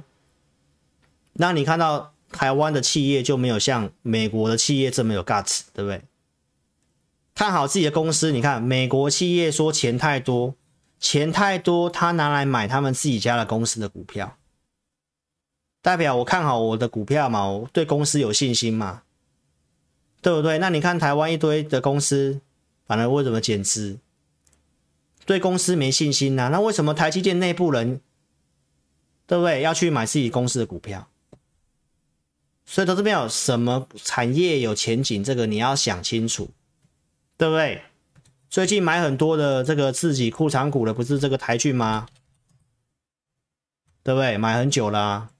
Speaker 1: 那你看到台湾的企业就没有像美国的企业这么有 guts，对不对？看好自己的公司，你看美国企业说钱太多，钱太多，他拿来买他们自己家的公司的股票，代表我看好我的股票嘛，我对公司有信心嘛，对不对？那你看台湾一堆的公司，反而为什么减资？对公司没信心呐、那为什么台积电内部人，对不对？要去买自己公司的股票？所以投资朋友，什么产业有前景？这个你要想清楚。对不对？最近买很多的这个自己库藏股的，不是这个台郡吗？对不对？买很久了，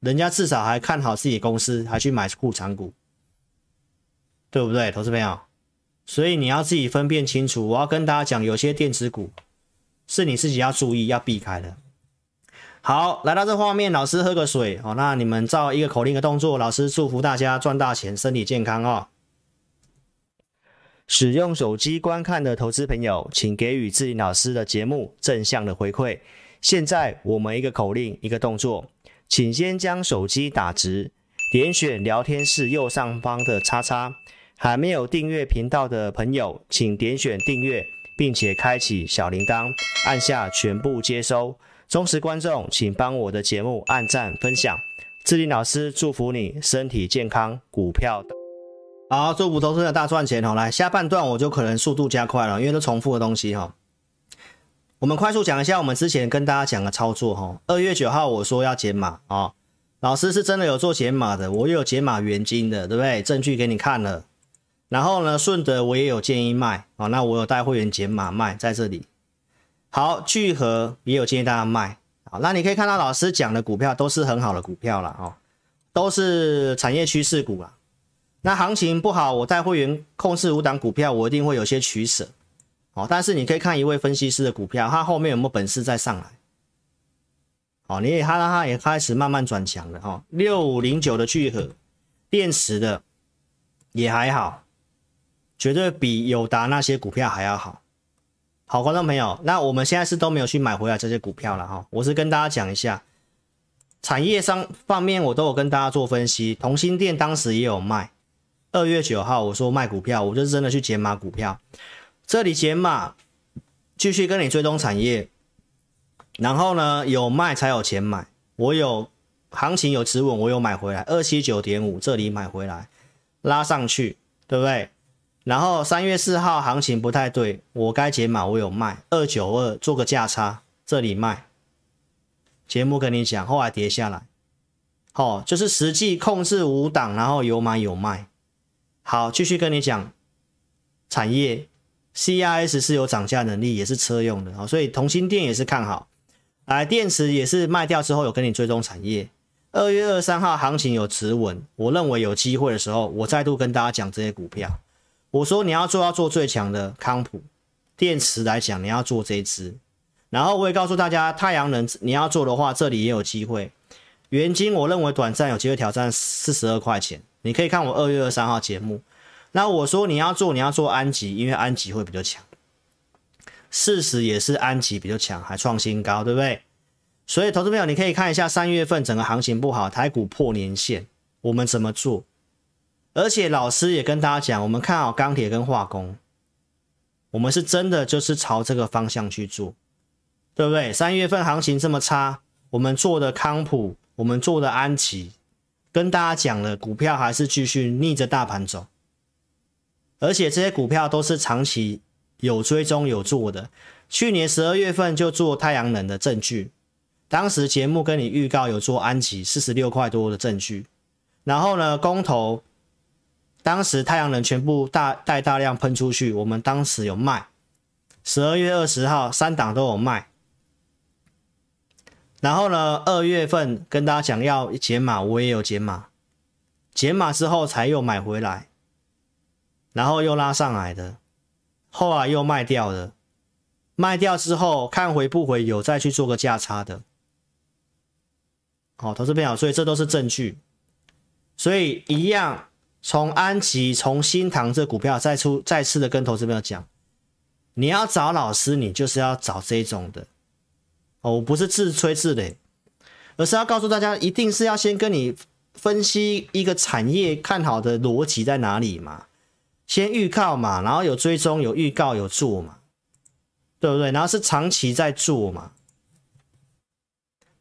Speaker 1: 人家至少还看好自己公司，还去买库藏股，对不对？投资朋友，所以你要自己分辨清楚。我要跟大家讲，有些电子股是你自己要注意、要避开的。好，来到这画面，老师喝个水。好，那你们照一个口令的动作，老师祝福大家赚大钱，身体健康哦。使用手机观看的投资朋友，请给予志霖老师的节目正向的回馈。现在我们一个口令，一个动作，请先将手机打直，点选聊天室右上方的叉叉。还没有订阅频道的朋友，请点选订阅，并且开启小铃铛，按下全部接收。忠实观众，请帮我的节目按赞分享。志霖老师祝福你身体健康，股票好，祝福投资者大赚钱哦！来，下半段我就可能速度加快了，因为都重复的东西哈。我们快速讲一下我们之前跟大家讲的操作哈。二月九号我说要减码啊，老师是真的有做减码的，我有减码原金的，对不对？证据给你看了。然后呢，顺德我也有建议卖啊，那我有带会员减码卖在这里。好，聚合也有建议大家卖，好，那你可以看到老师讲的股票都是很好的股票了哦，都是产业趋势股啦。那行情不好，我带会员控制五档股票，我一定会有些取舍，哦，但是你可以看一位分析师的股票，他后面有没有本事再上来？哦，你也看到他也开始慢慢转强了哦，六五零九的聚合电池的也还好，绝对比友达那些股票还要好。好，观众朋友，那我们现在是都没有去买回来这些股票了哈。我是跟大家讲一下，产业上方面我都有跟大家做分析。同心电当时也有卖，二月九号我说卖股票，我就真的去减码股票。这里减码，继续跟你追踪产业，然后呢有卖才有钱买。我有行情有止稳，我有买回来，二七九点五这里买回来，拉上去，对不对？然后三月四号行情不太对，我该解码，我有卖二九二做个价差，这里卖。节目跟你讲，后来跌下来，好，就是实际控制五档，然后有买有卖。好，继续跟你讲，产业 CIS 是有涨价能力，也是车用的，所以同心电也是看好。来，电池也是卖掉之后有跟你追踪产业。二月二三号行情有止稳，我认为有机会的时候，我再度跟大家讲这些股票。我说你要做要做最强的康普电池来讲，你要做这一支，然后我也告诉大家，太阳能你要做的话，这里也有机会。元晶我认为短暂有机会挑战四十二块钱，你可以看我二月二三号节目。那我说你要做你要做安吉，因为安吉会比较强。事实也是安吉比较强，还创新高，对不对？所以，投资朋友，你可以看一下三月份整个行情不好，台股破年线，我们怎么做？而且老师也跟大家讲，我们看好钢铁跟化工，我们是真的就是朝这个方向去做，对不对？三月份行情这么差，我们做的康普，我们做的安琪，跟大家讲了，股票还是继续逆着大盘走，而且这些股票都是长期有追踪有做的，去年十二月份就做太阳能的证据。当时节目跟你预告有做安琪四十六块多的证据，然后呢，公投，当时太阳能全部大带大量喷出去，我们当时有卖，十二月二十号三档都有卖，然后呢，二月份跟大家讲要减码，我也有减码，减码之后才又买回来，然后又拉上来的，后来又卖掉了，卖掉之后看回不回，有再去做个价差的。好，投资朋友，所以这都是证据，所以一样从安吉、从新塘这股票再出再次的跟投资朋友讲，你要找老师，你就是要找这种的。哦，我不是自吹自擂，而是要告诉大家，一定是要先跟你分析一个产业看好的逻辑在哪里嘛，先预告嘛，然后有追踪、有预告、有做嘛，对不对？然后是长期在做嘛。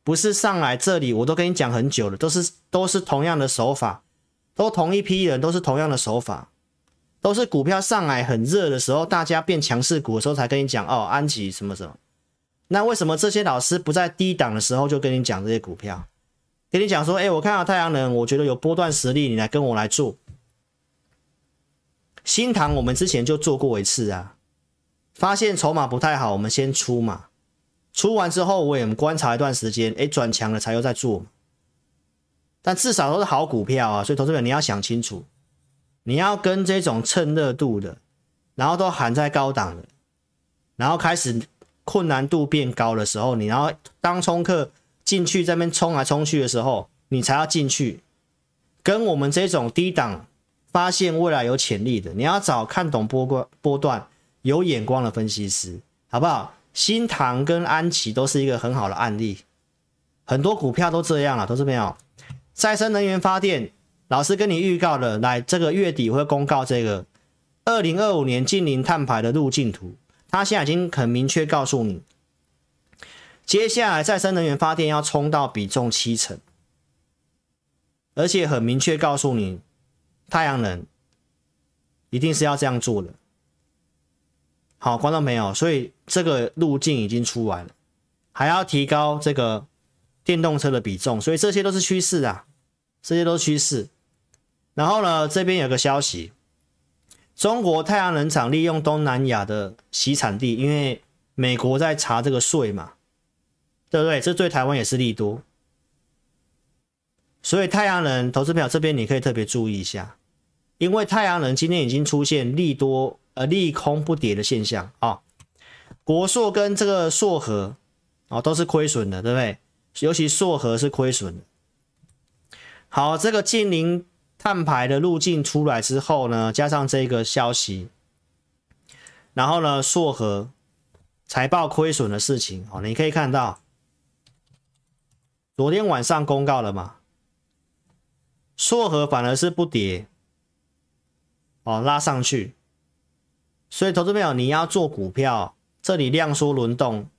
Speaker 1: 不是上来这里，我都跟你讲很久了，都是都是同样的手法，都同一批人，都是同样的手法，都是股票上来很热的时候，大家变强势股的时候才跟你讲哦，安吉什么什么。那为什么这些老师不在低档的时候就跟你讲这些股票？跟你讲说，哎，我看到太阳能，我觉得有波段实力，你来跟我来做。新塘我们之前就做过一次啊，发现筹码不太好，我们先出嘛。出完之后，我也观察一段时间，哎，转强了才又在做，但至少都是好股票啊，所以投资者你要想清楚，你要跟这种蹭热度的，然后都喊在高档的，然后开始困难度变高的时候，你要当冲客进去这边冲来冲去的时候，你才要进去，跟我们这种低档发现未来有潜力的，你要找看懂波波段有眼光的分析师，好不好？新唐跟安琪都是一个很好的案例，很多股票都这样了，投资朋友。再生能源发电，老师跟你预告了，来这个月底会公告这个二零二五年近零碳排的路径图，他现在已经很明确告诉你，接下来再生能源发电要冲到比重七成，而且很明确告诉你，太阳能一定是要这样做的。好，观众朋友，所以这个路径已经出来了，还要提高这个电动车的比重，所以这些都是趋势啊，这些都是趋势。然后呢，这边有个消息，中国太阳能厂利用东南亚的洗产地，因为美国在查这个税嘛，对不对？这对台湾也是利多，所以太阳能投资票这边你可以特别注意一下，因为太阳能今天已经出现利多。呃，利空不跌的现象啊、国硕跟这个硕和哦都是亏损的，对不对？尤其硕和是亏损的。好，这个净零碳排的路径出来之后呢，加上这个消息，然后呢，硕和财报亏损的事情哦，你可以看到，昨天晚上公告了嘛，硕和反而是不跌，哦，拉上去。所以，投资朋友，你要做股票，这里量缩轮动，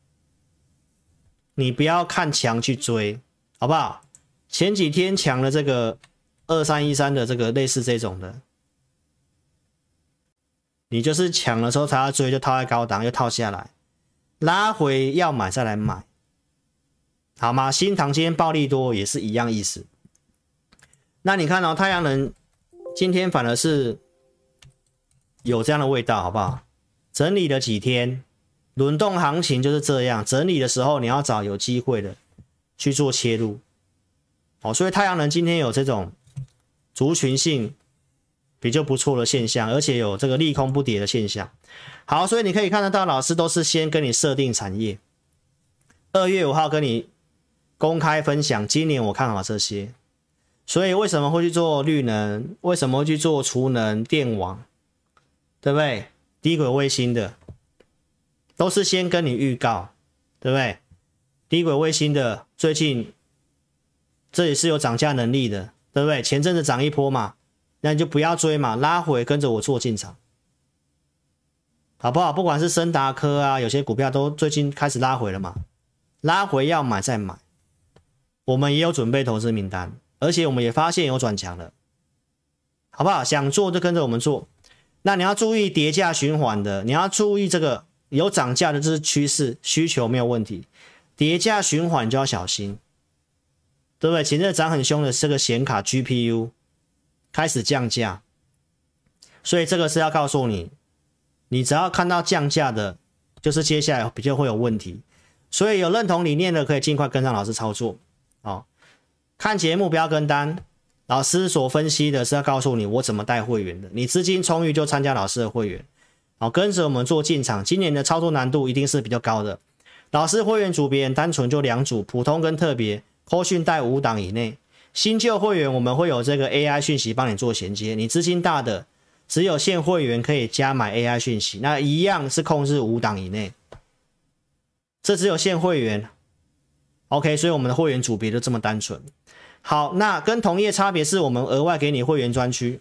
Speaker 1: 你不要看强去追，好不好？前几天抢了这个二三一三的这个类似这种的，你就是抢的时候才要追，就套在高档又套下来，拉回要买再来买，好吗？新唐今天暴利多也是一样意思。那你看哦，太阳能今天反而是。有这样的味道，好不好？整理了几天，轮动行情就是这样。整理的时候，你要找有机会的去做切入。哦，所以太阳能今天有这种族群性比较不错的现象，而且有这个利空不跌的现象。好，所以你可以看得到，老师都是先跟你设定产业。二月五号跟你公开分享，今年我看好这些。所以为什么会去做绿能？为什么会去做储能电网？对不对？低轨卫星的，都是先跟你预告，对不对？低轨卫星的最近这也是有涨价能力的，对不对？前阵子涨一波嘛，那你就不要追嘛，拉回跟着我做进场，好不好？不管是升达科啊，有些股票都最近开始拉回了嘛，拉回要买再买，我们也有准备投资名单，而且我们也发现有转强了，好不好？想做就跟着我们做。那你要注意跌价循环的，你要注意这个有涨价的这是趋势，需求没有问题，跌价循环就要小心，对不对？前阵涨很凶的这个显卡 GPU 开始降价，所以这个是要告诉你，你只要看到降价的，就是接下来比较会有问题，所以有认同理念的可以尽快跟上老师操作，哦，看节目不要跟单。老师所分析的是要告诉你我怎么带会员的，你资金充裕就参加老师的会员，好，跟着我们做进场。今年的操作难度一定是比较高的。老师会员组别单纯就两组，普通跟特别，扣讯带五档以内。新旧会员我们会有这个 AI 讯息帮你做衔接，你资金大的只有现会员可以加买 AI 讯息，那一样是控制五档以内。这只有现会员，OK，所以我们的会员组别就这么单纯。好，那跟同业差别是我们额外给你会员专区，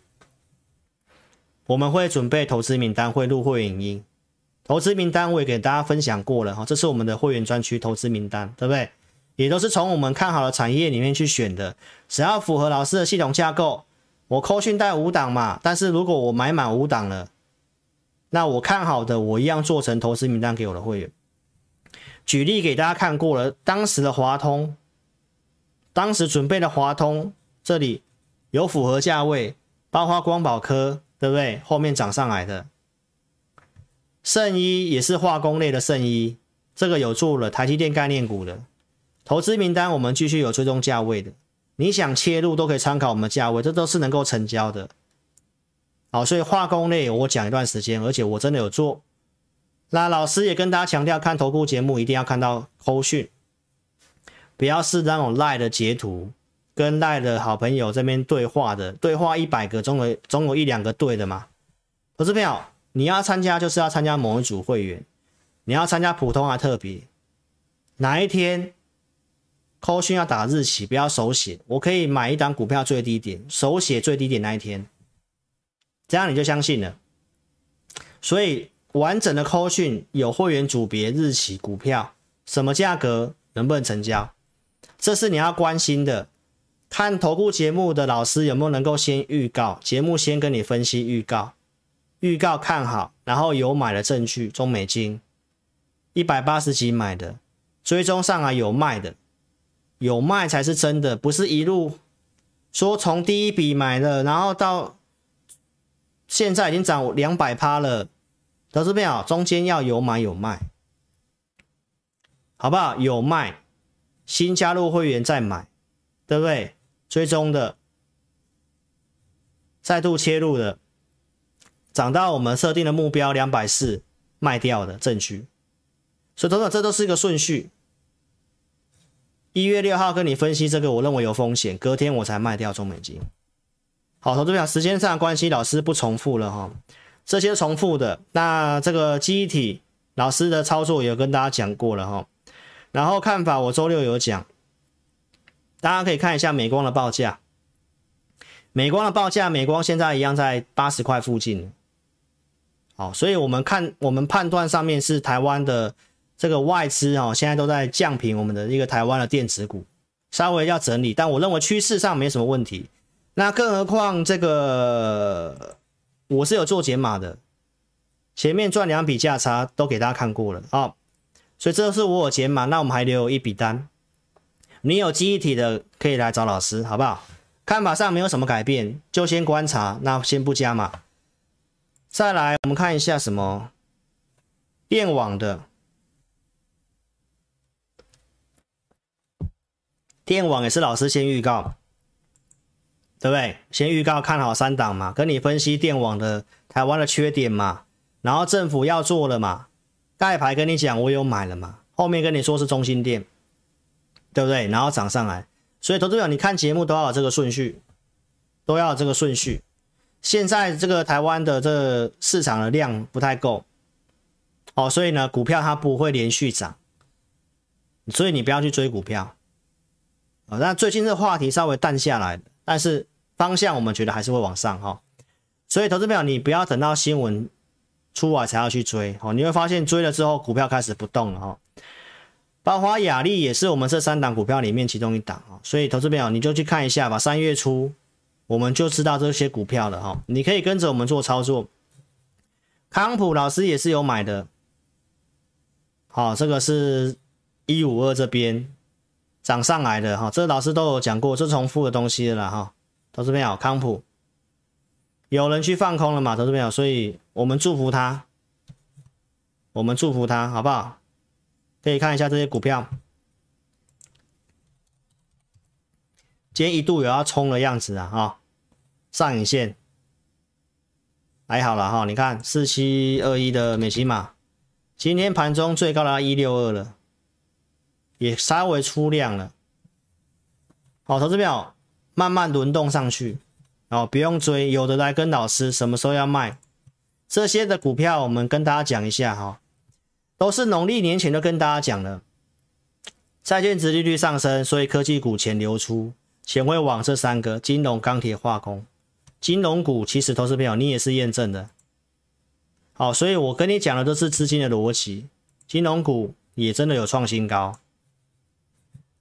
Speaker 1: 我们会准备投资名单，会录会员影音。投资名单我也给大家分享过了哈，这是我们的会员专区投资名单，对不对？也都是从我们看好的产业里面去选的，只要符合老师的系统架构，我扣讯带五档嘛。但是如果我买满五档了，那我看好的我一样做成投资名单给我的会员。举例给大家看过了，当时的华通。当时准备的华通这里有符合价位，包括光宝科，对不对？后面涨上来的圣一也是化工类的圣一，这个有做了台积电概念股的投资名单，我们继续有追踪价位的，你想切入都可以参考我们的价位，这都是能够成交的。好，所以化工类我讲一段时间，而且我真的有做。那老师也跟大家强调，看投顾节目一定要看到扣讯。不要是那种赖的截图，跟赖的好朋友这边对话的，对话一百个，总有总有一两个对的嘛。投资朋友，你要参加就是要参加某一组会员，你要参加普通还特别，哪一天扣讯要打日期，不要手写，我可以买一档股票最低点，手写最低点那一天，这样你就相信了。所以完整的扣讯有会员组别、日期、股票，什么价格，能不能成交？这是你要关心的，看投顾节目的老师有没有能够先预告，节目先跟你分析预告，预告看好，然后有买的证据，中美金一百八十几买的，追踪上来有卖的，有卖才是真的，不是一路说从第一笔买的，然后到现在已经涨两百趴了，投资没有？中间要有买有卖，好不好？有卖。新加入会员再买，对不对？追踪的，再度切入的，涨到我们设定的目标两百四，卖掉的证据。所以等等，这都是一个顺序。一月六号跟你分析这个，我认为有风险，隔天我才卖掉中美金。好，投资表时间上关系，老师不重复了哈。这些重复的，那这个记忆体老师的操作也有跟大家讲过了哈。然后看法，我周六有讲，大家可以看一下美光的报价。美光的报价，美光现在一样在八十块附近。好，所以我们看，我们判断上面是台湾的这个外资哦，现在都在降评我们的一个台湾的电子股，稍微要整理，但我认为趋势上没什么问题。那更何况这个我是有做减码的，前面赚两笔价差都给大家看过了啊。所以这是我有减码，那我们还留有一笔单。你有记忆体的可以来找老师，好不好？看法上没有什么改变，就先观察，那先不加嘛。再来，我们看一下什么电网的，电网也是老师先预告，对不对？先预告看好三档嘛，跟你分析电网的台湾的缺点嘛，然后政府要做了嘛。盖牌跟你讲，我有买了嘛？后面跟你说是中心电，对不对？然后涨上来，所以投资者你看节目都要有这个顺序，都要有这个顺序。现在这个台湾的这个市场的量不太够，哦，所以呢，股票它不会连续涨，所以你不要去追股票。啊，那最近这个话题稍微淡下来，但是方向我们觉得还是会往上哈。所以投资朋友，你不要等到新闻出来才要去追哦，你会发现追了之后股票开始不动了哈。包括亚力也是我们这三档股票里面其中一档啊，所以投资朋友你就去看一下吧。三月初我们就知道这些股票了哈，你可以跟着我们做操作。康普老师也是有买的，好，这个是一五二这边涨上来的哈，这老师都有讲过，这重复的东西了哈。投资朋友，康普有人去放空了嘛？投资朋友，所以我们祝福他，我们祝福他，好不好？可以看一下这些股票，今天一度有要冲的样子啊，哈，上影线。还好了哈，你看四七二一的美琪玛，今天盘中最高到一六二了，也稍微出量了，好，投资票慢慢轮动上去，哦，不用追，有的来跟老师什么时候要卖，这些的股票我们跟大家讲一下哈。都是农历年前就跟大家讲了，债券殖利率上升，所以科技股钱流出，钱会往这三个金融、钢铁、化工。金融股其实投资朋友你也是验证的，好，所以我跟你讲的都是资金的逻辑。金融股也真的有创新高。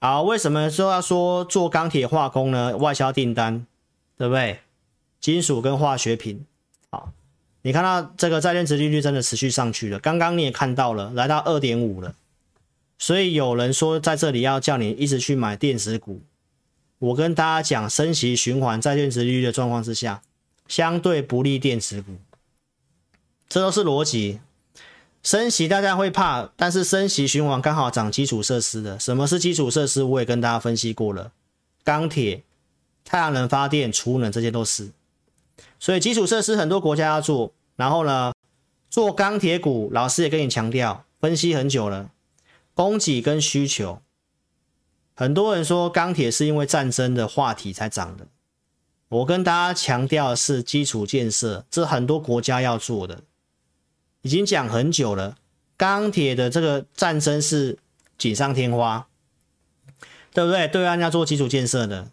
Speaker 1: 好，为什么说要说做钢铁、化工呢？外销订单，对不对？金属跟化学品，好。你看到这个债券殖利率真的持续上去了，刚刚你也看到了，来到二点五了。所以有人说在这里要叫你一直去买电子股。我跟大家讲，升息循环债券殖利率的状况之下，相对不利电子股，这都是逻辑。升息大家会怕，但是升息循环刚好涨基础设施的。什么是基础设施？我也跟大家分析过了，钢铁、太阳能发电、储能这些都是。所以基础设施很多国家要做，然后呢，做钢铁股，老师也跟你强调，分析很久了，供给跟需求。很多人说钢铁是因为战争的话题才涨的，我跟大家强调的是基础建设，这很多国家要做的，已经讲很久了。钢铁的这个战争是锦上添花，对不对？对岸要做基础建设的。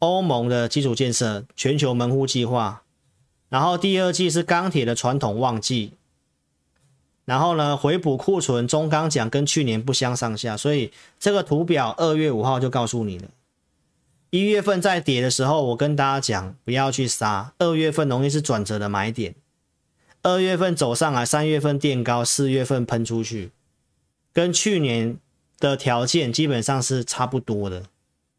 Speaker 1: 欧盟的基础建设、全球门户计划，然后第二季是钢铁的传统旺季，然后呢，回补库存，中钢奖跟去年不相上下，所以这个图表二月五号就告诉你了。一月份在跌的时候，我跟大家讲不要去杀，二月份容易是转折的买点。二月份走上来，三月份垫高，四月份喷出去，跟去年的条件基本上是差不多的。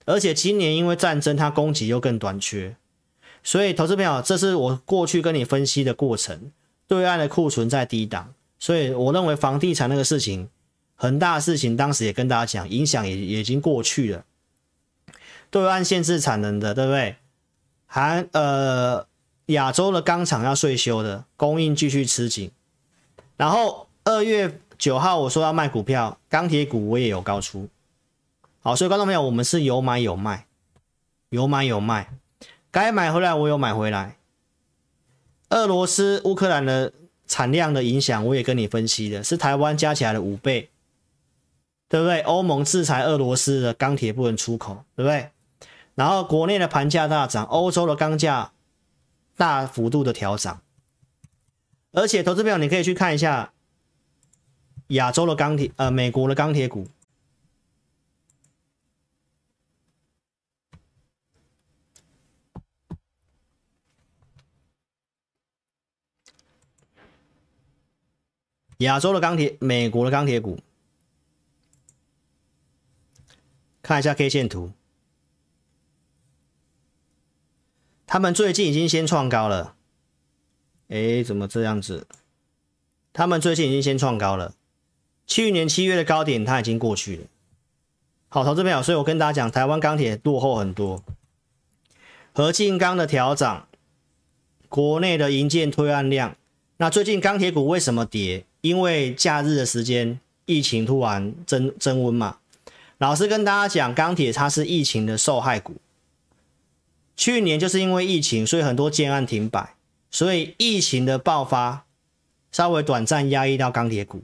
Speaker 1: 而且今年因为战争，它供给又更短缺，所以投资朋友，这是我过去跟你分析的过程。对岸的库存在低档，所以我认为房地产那个事情，很大的事情，当时也跟大家讲，影响也已经过去了。对岸限制产能的，对不对？还呃，亚洲的钢厂要税休的，供应继续吃紧。然后二月九号我说要卖股票，钢铁股我也有高出。好，所以观众朋友，我们是有买有卖，有买有卖，该买回来我有买回来。俄罗斯、乌克兰的产量的影响，我也跟你分析的，是台湾加起来的五倍，对不对？欧盟制裁俄罗斯的钢铁不能出口，对不对？然后国内的盘价大涨，欧洲的钢价大幅度的调涨，而且投资朋友，你可以去看一下亚洲的钢铁，呃，美国的钢铁股。亚洲的钢铁，美国的钢铁股，看一下 K 线图，他们最近已经先创高了。哎，怎么这样子？他们最近已经先创高了，去年七月的高点它已经过去了。好，投资朋友，所以我跟大家讲，台湾钢铁落后很多，合金钢的调涨，国内的银建推案量，那最近钢铁股为什么跌？因为假日的时间，疫情突然增增温嘛。老师跟大家讲，钢铁它是疫情的受害股。去年就是因为疫情，所以很多建案停摆，所以疫情的爆发，稍微短暂压抑到钢铁股。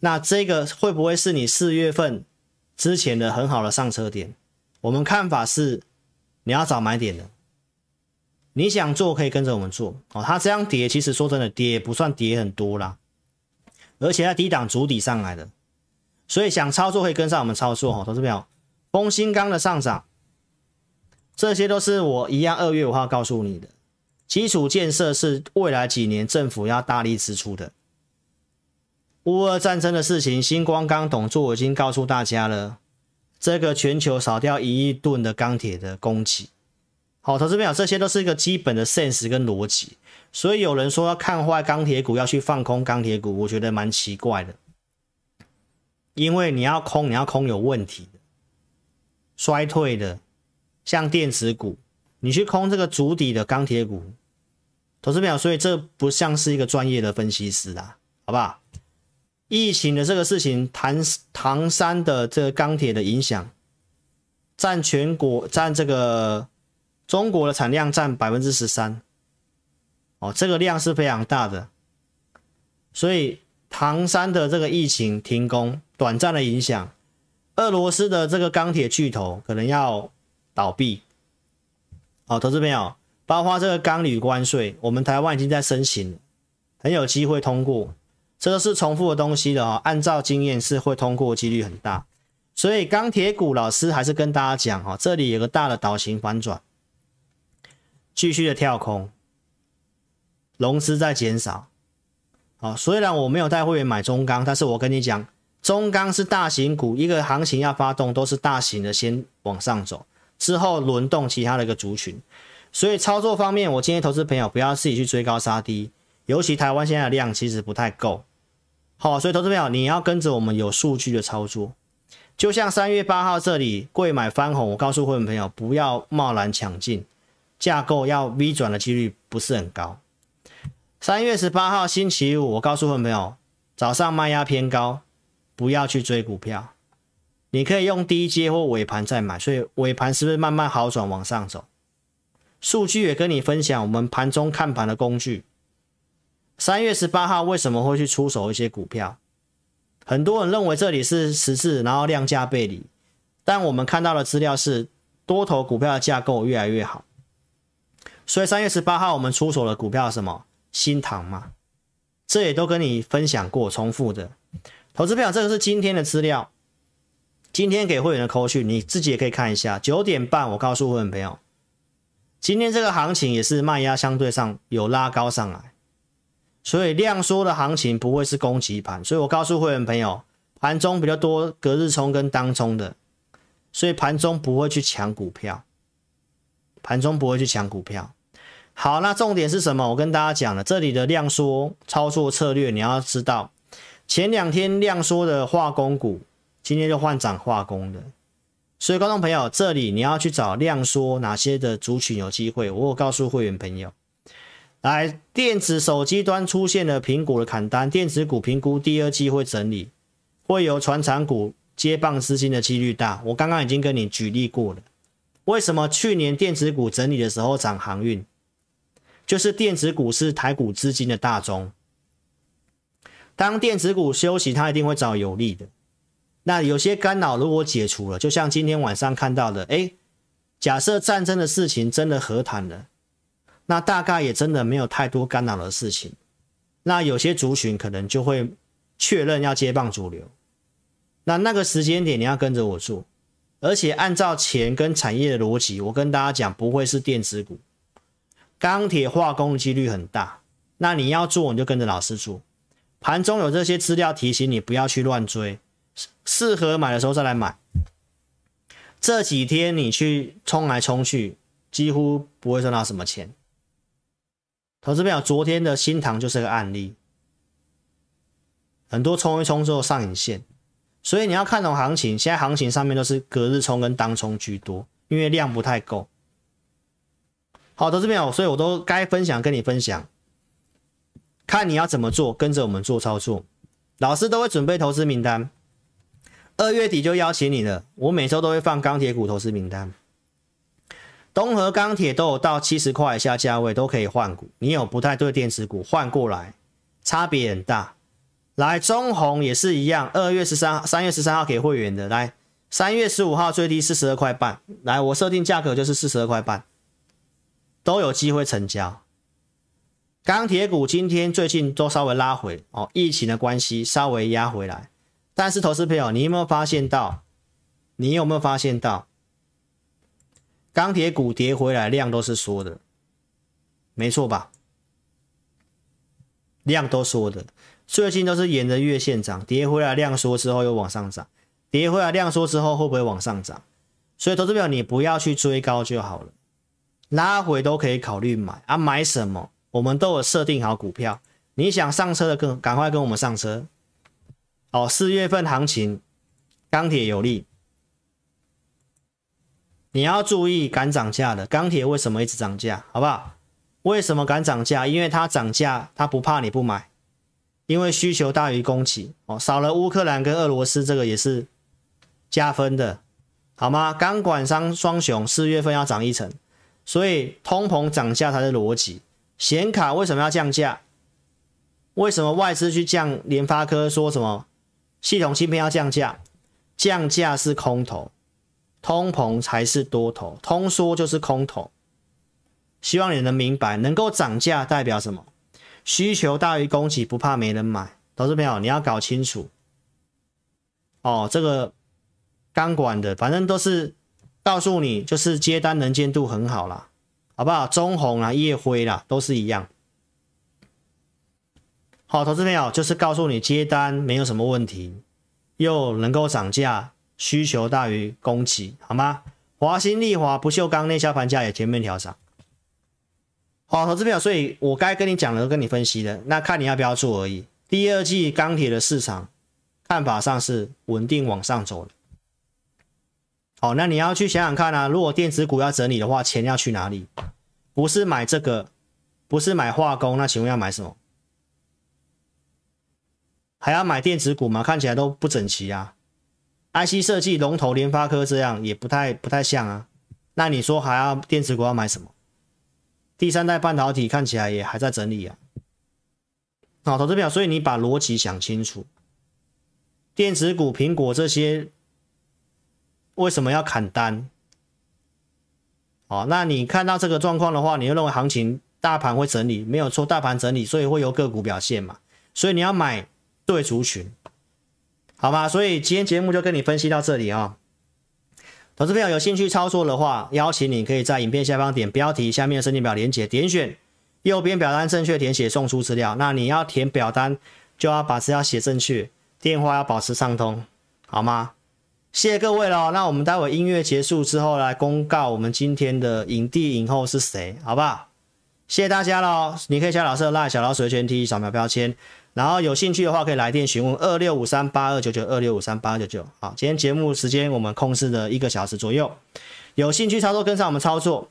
Speaker 1: 那这个会不会是你四月份之前的很好的上车点？我们看法是，你要找买点的。你想做可以跟着我们做哦。它这样跌，其实说真的，跌也不算跌很多啦，而且在低档筑底上来的，所以想操作可以跟上我们操作哦。投资朋友，丰兴钢的上涨，这些都是我一样二月五号告诉你的，基础建设是未来几年政府要大力支出的。乌俄战争的事情，新光钢董座已经告诉大家了，这个全球少掉一亿吨的钢铁的供给。好，投资朋友，这些都是一个基本的 sense 跟逻辑。所以有人说要看坏钢铁股，要去放空钢铁股，我觉得蛮奇怪的。因为你要空，你要空有问题的、衰退的，像电子股，你去空这个筑底的钢铁股，投资朋友，所以这不像是一个专业的分析师啊，好不好？疫情的这个事情，唐唐山的这个钢铁的影响，占全国占这个中国的产量占百分之十三，哦，这个量是非常大的，所以唐山的这个疫情停工，短暂的影响，俄罗斯的这个钢铁巨头可能要倒闭，好，投资朋友，包括这个钢铝关税，我们台湾已经在申请，很有机会通过。这个是重复的东西的哦，按照经验是会通过几率很大，所以钢铁股老师还是跟大家讲哦，这里有个大的岛型反转，继续的跳空，融资在减少，好，虽然我没有带会员买中钢，但是我跟你讲，中钢是大型股，一个行情要发动都是大型的先往上走，之后轮动其他的一个族群，所以操作方面，我建议投资朋友不要自己去追高杀低，尤其台湾现在的量其实不太够。好，所以投资朋友，你要跟着我们有数据的操作，就像三月八号这里贵买翻红，我告诉会员朋友不要贸然抢进，架构要 V 转的几率不是很高。三月十八号星期五，我告诉朋友早上卖压偏高，不要去追股票，你可以用低阶或尾盘再买，所以尾盘是不是慢慢好转往上走？数据也跟你分享，我们盘中看盘的工具。三月十八号为什么会去出手一些股票？很多人认为这里是十字，然后量价背离，但我们看到的资料是多头股票的架构越来越好。所以三月十八号我们出手的股票是什么？新塘嘛，这也都跟你分享过，重复的。投资票这个是今天的资料，今天给会员的扣讯，你自己也可以看一下。九点半我告诉会员朋友，今天这个行情也是卖压相对上有拉高上来。所以量缩的行情不会是攻击盘，所以我告诉会员朋友，盘中比较多隔日冲跟当冲的，所以盘中不会去抢股票，盘中不会去抢股票。好，那重点是什么？我跟大家讲了，这里的量缩操作策略，你要知道，前两天量缩的化工股，今天就换涨化工的，所以观众朋友，这里你要去找量缩哪些的族群有机会，我有告诉会员朋友。来，电子手机端出现了苹果的砍单，电子股评估第二季会整理，会由传产股接棒资金的几率大。我刚刚已经跟你举例过了，为什么去年电子股整理的时候涨航运，就是电子股是台股资金的大宗。当电子股休息，它一定会找有利的。那有些干扰如果解除了，就像今天晚上看到的，诶，假设战争的事情真的和谈了。那大概也真的没有太多干扰的事情，那有些族群可能就会确认要接棒主流，那那个时间点你要跟着我做，而且按照钱跟产业的逻辑，我跟大家讲不会是电子股，钢铁化工的几率很大，那你要做你就跟着老师做，盘中有这些资料提醒你不要去乱追，适合买的时候再来买，这几天你去冲来冲去，几乎不会赚到什么钱。投资朋友，昨天的新唐就是个案例，很多冲一冲之后上影线，所以你要看懂行情。现在行情上面都是隔日冲跟当冲居多，因为量不太够。好，投资朋友，所以我都该分享跟你分享，看你要怎么做，跟着我们做操作。老师都会准备投资名单，二月底就邀请你了。我每周都会放钢铁股投资名单。东和钢铁都有到七十块以下价位都可以换股，你有不太对电子股换过来，差别很大。来，中鸿也是一样，二月十三、三月十三号给会员的，来，三月十五号最低四十二块半，来，我设定价格就是四十二块半，都有机会成交。钢铁股今天最近都稍微拉回哦，疫情的关系稍微压回来，但是投资朋友，你有没有发现到？你有没有发现到？钢铁股跌回来量都是缩的，没错吧？量都缩的。最近都是沿着月线涨，跌回来量缩之后又往上涨，跌回来量缩之后会不会往上涨？所以投资朋友你不要去追高就好了，拉回都可以考虑买啊。买什么？我们都有设定好股票，你想上车的更赶快跟我们上车。哦，四月份行情钢铁有利，你要注意敢涨价的钢铁为什么一直涨价？好不好？为什么敢涨价？因为它涨价，它不怕你不买。因为需求大于供给哦，少了乌克兰跟俄罗斯，这个也是加分的，好吗？钢管商双雄四月份要涨一成，所以通膨涨价才是逻辑。显卡为什么要降价？为什么外资去降？联发科说什么系统芯片要降价？降价是空头，通膨才是多头，通缩就是空头。希望你能明白，能够涨价代表什么？需求大于供给，不怕没人买。投资朋友，你要搞清楚哦。这个钢管的，反正都是告诉你，就是接单能见度很好啦，好不好？中鸿啊、夜辉啦，都是一样。好，投资朋友就是告诉你接单没有什么问题，又能够涨价，需求大于供给，好吗？华新丽华、不锈钢内销盘价也全面调涨。好，投资朋友，所以我该跟你讲的都跟你分析的，那看你要不要做而已。第二季钢铁的市场看法上是稳定往上走的。好，那你要去想想看啊，如果电子股要整理的话，钱要去哪里？不是买这个，不是买化工，那请问要买什么？还要买电子股吗？看起来都不整齐啊。IC 设计龙头联发科这样也不太不太像啊。那你说还要电子股要买什么？第三代半导体看起来也还在整理啊，好，投资表，所以你把逻辑想清楚，电子股、苹果这些为什么要砍单？哦，那你看到这个状况的话，你就认为行情大盘会整理，没有错，大盘整理，所以会有个股表现嘛，所以你要买对族群，好吧？所以今天节目就跟你分析到这里啊。投资朋友有兴趣操作的话，邀请你可以在影片下方点标题下面的申请表连接，点选右边表单正确填写送出资料。那你要填表单，就要把资料写正确，电话要保持畅通，好吗？谢谢各位喽。那我们待会音乐结束之后来公告我们今天的影帝影后是谁，好不好？谢谢大家喽。你可以加老师的 LINE 小老鼠的全 T 扫描标签。然后有兴趣的话，可以来电询问二六五三八二九九二六五三八二九九。好，今天节目时间我们控制了一个小时左右，有兴趣操作跟上我们操作，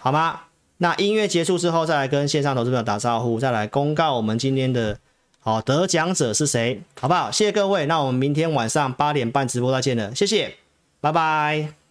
Speaker 1: 好吗？那音乐结束之后，再来跟线上投资朋友打招呼，再来公告我们今天的好得奖者是谁，好不好？谢谢各位，那我们明天晚上八点半直播再见了，谢谢，拜拜。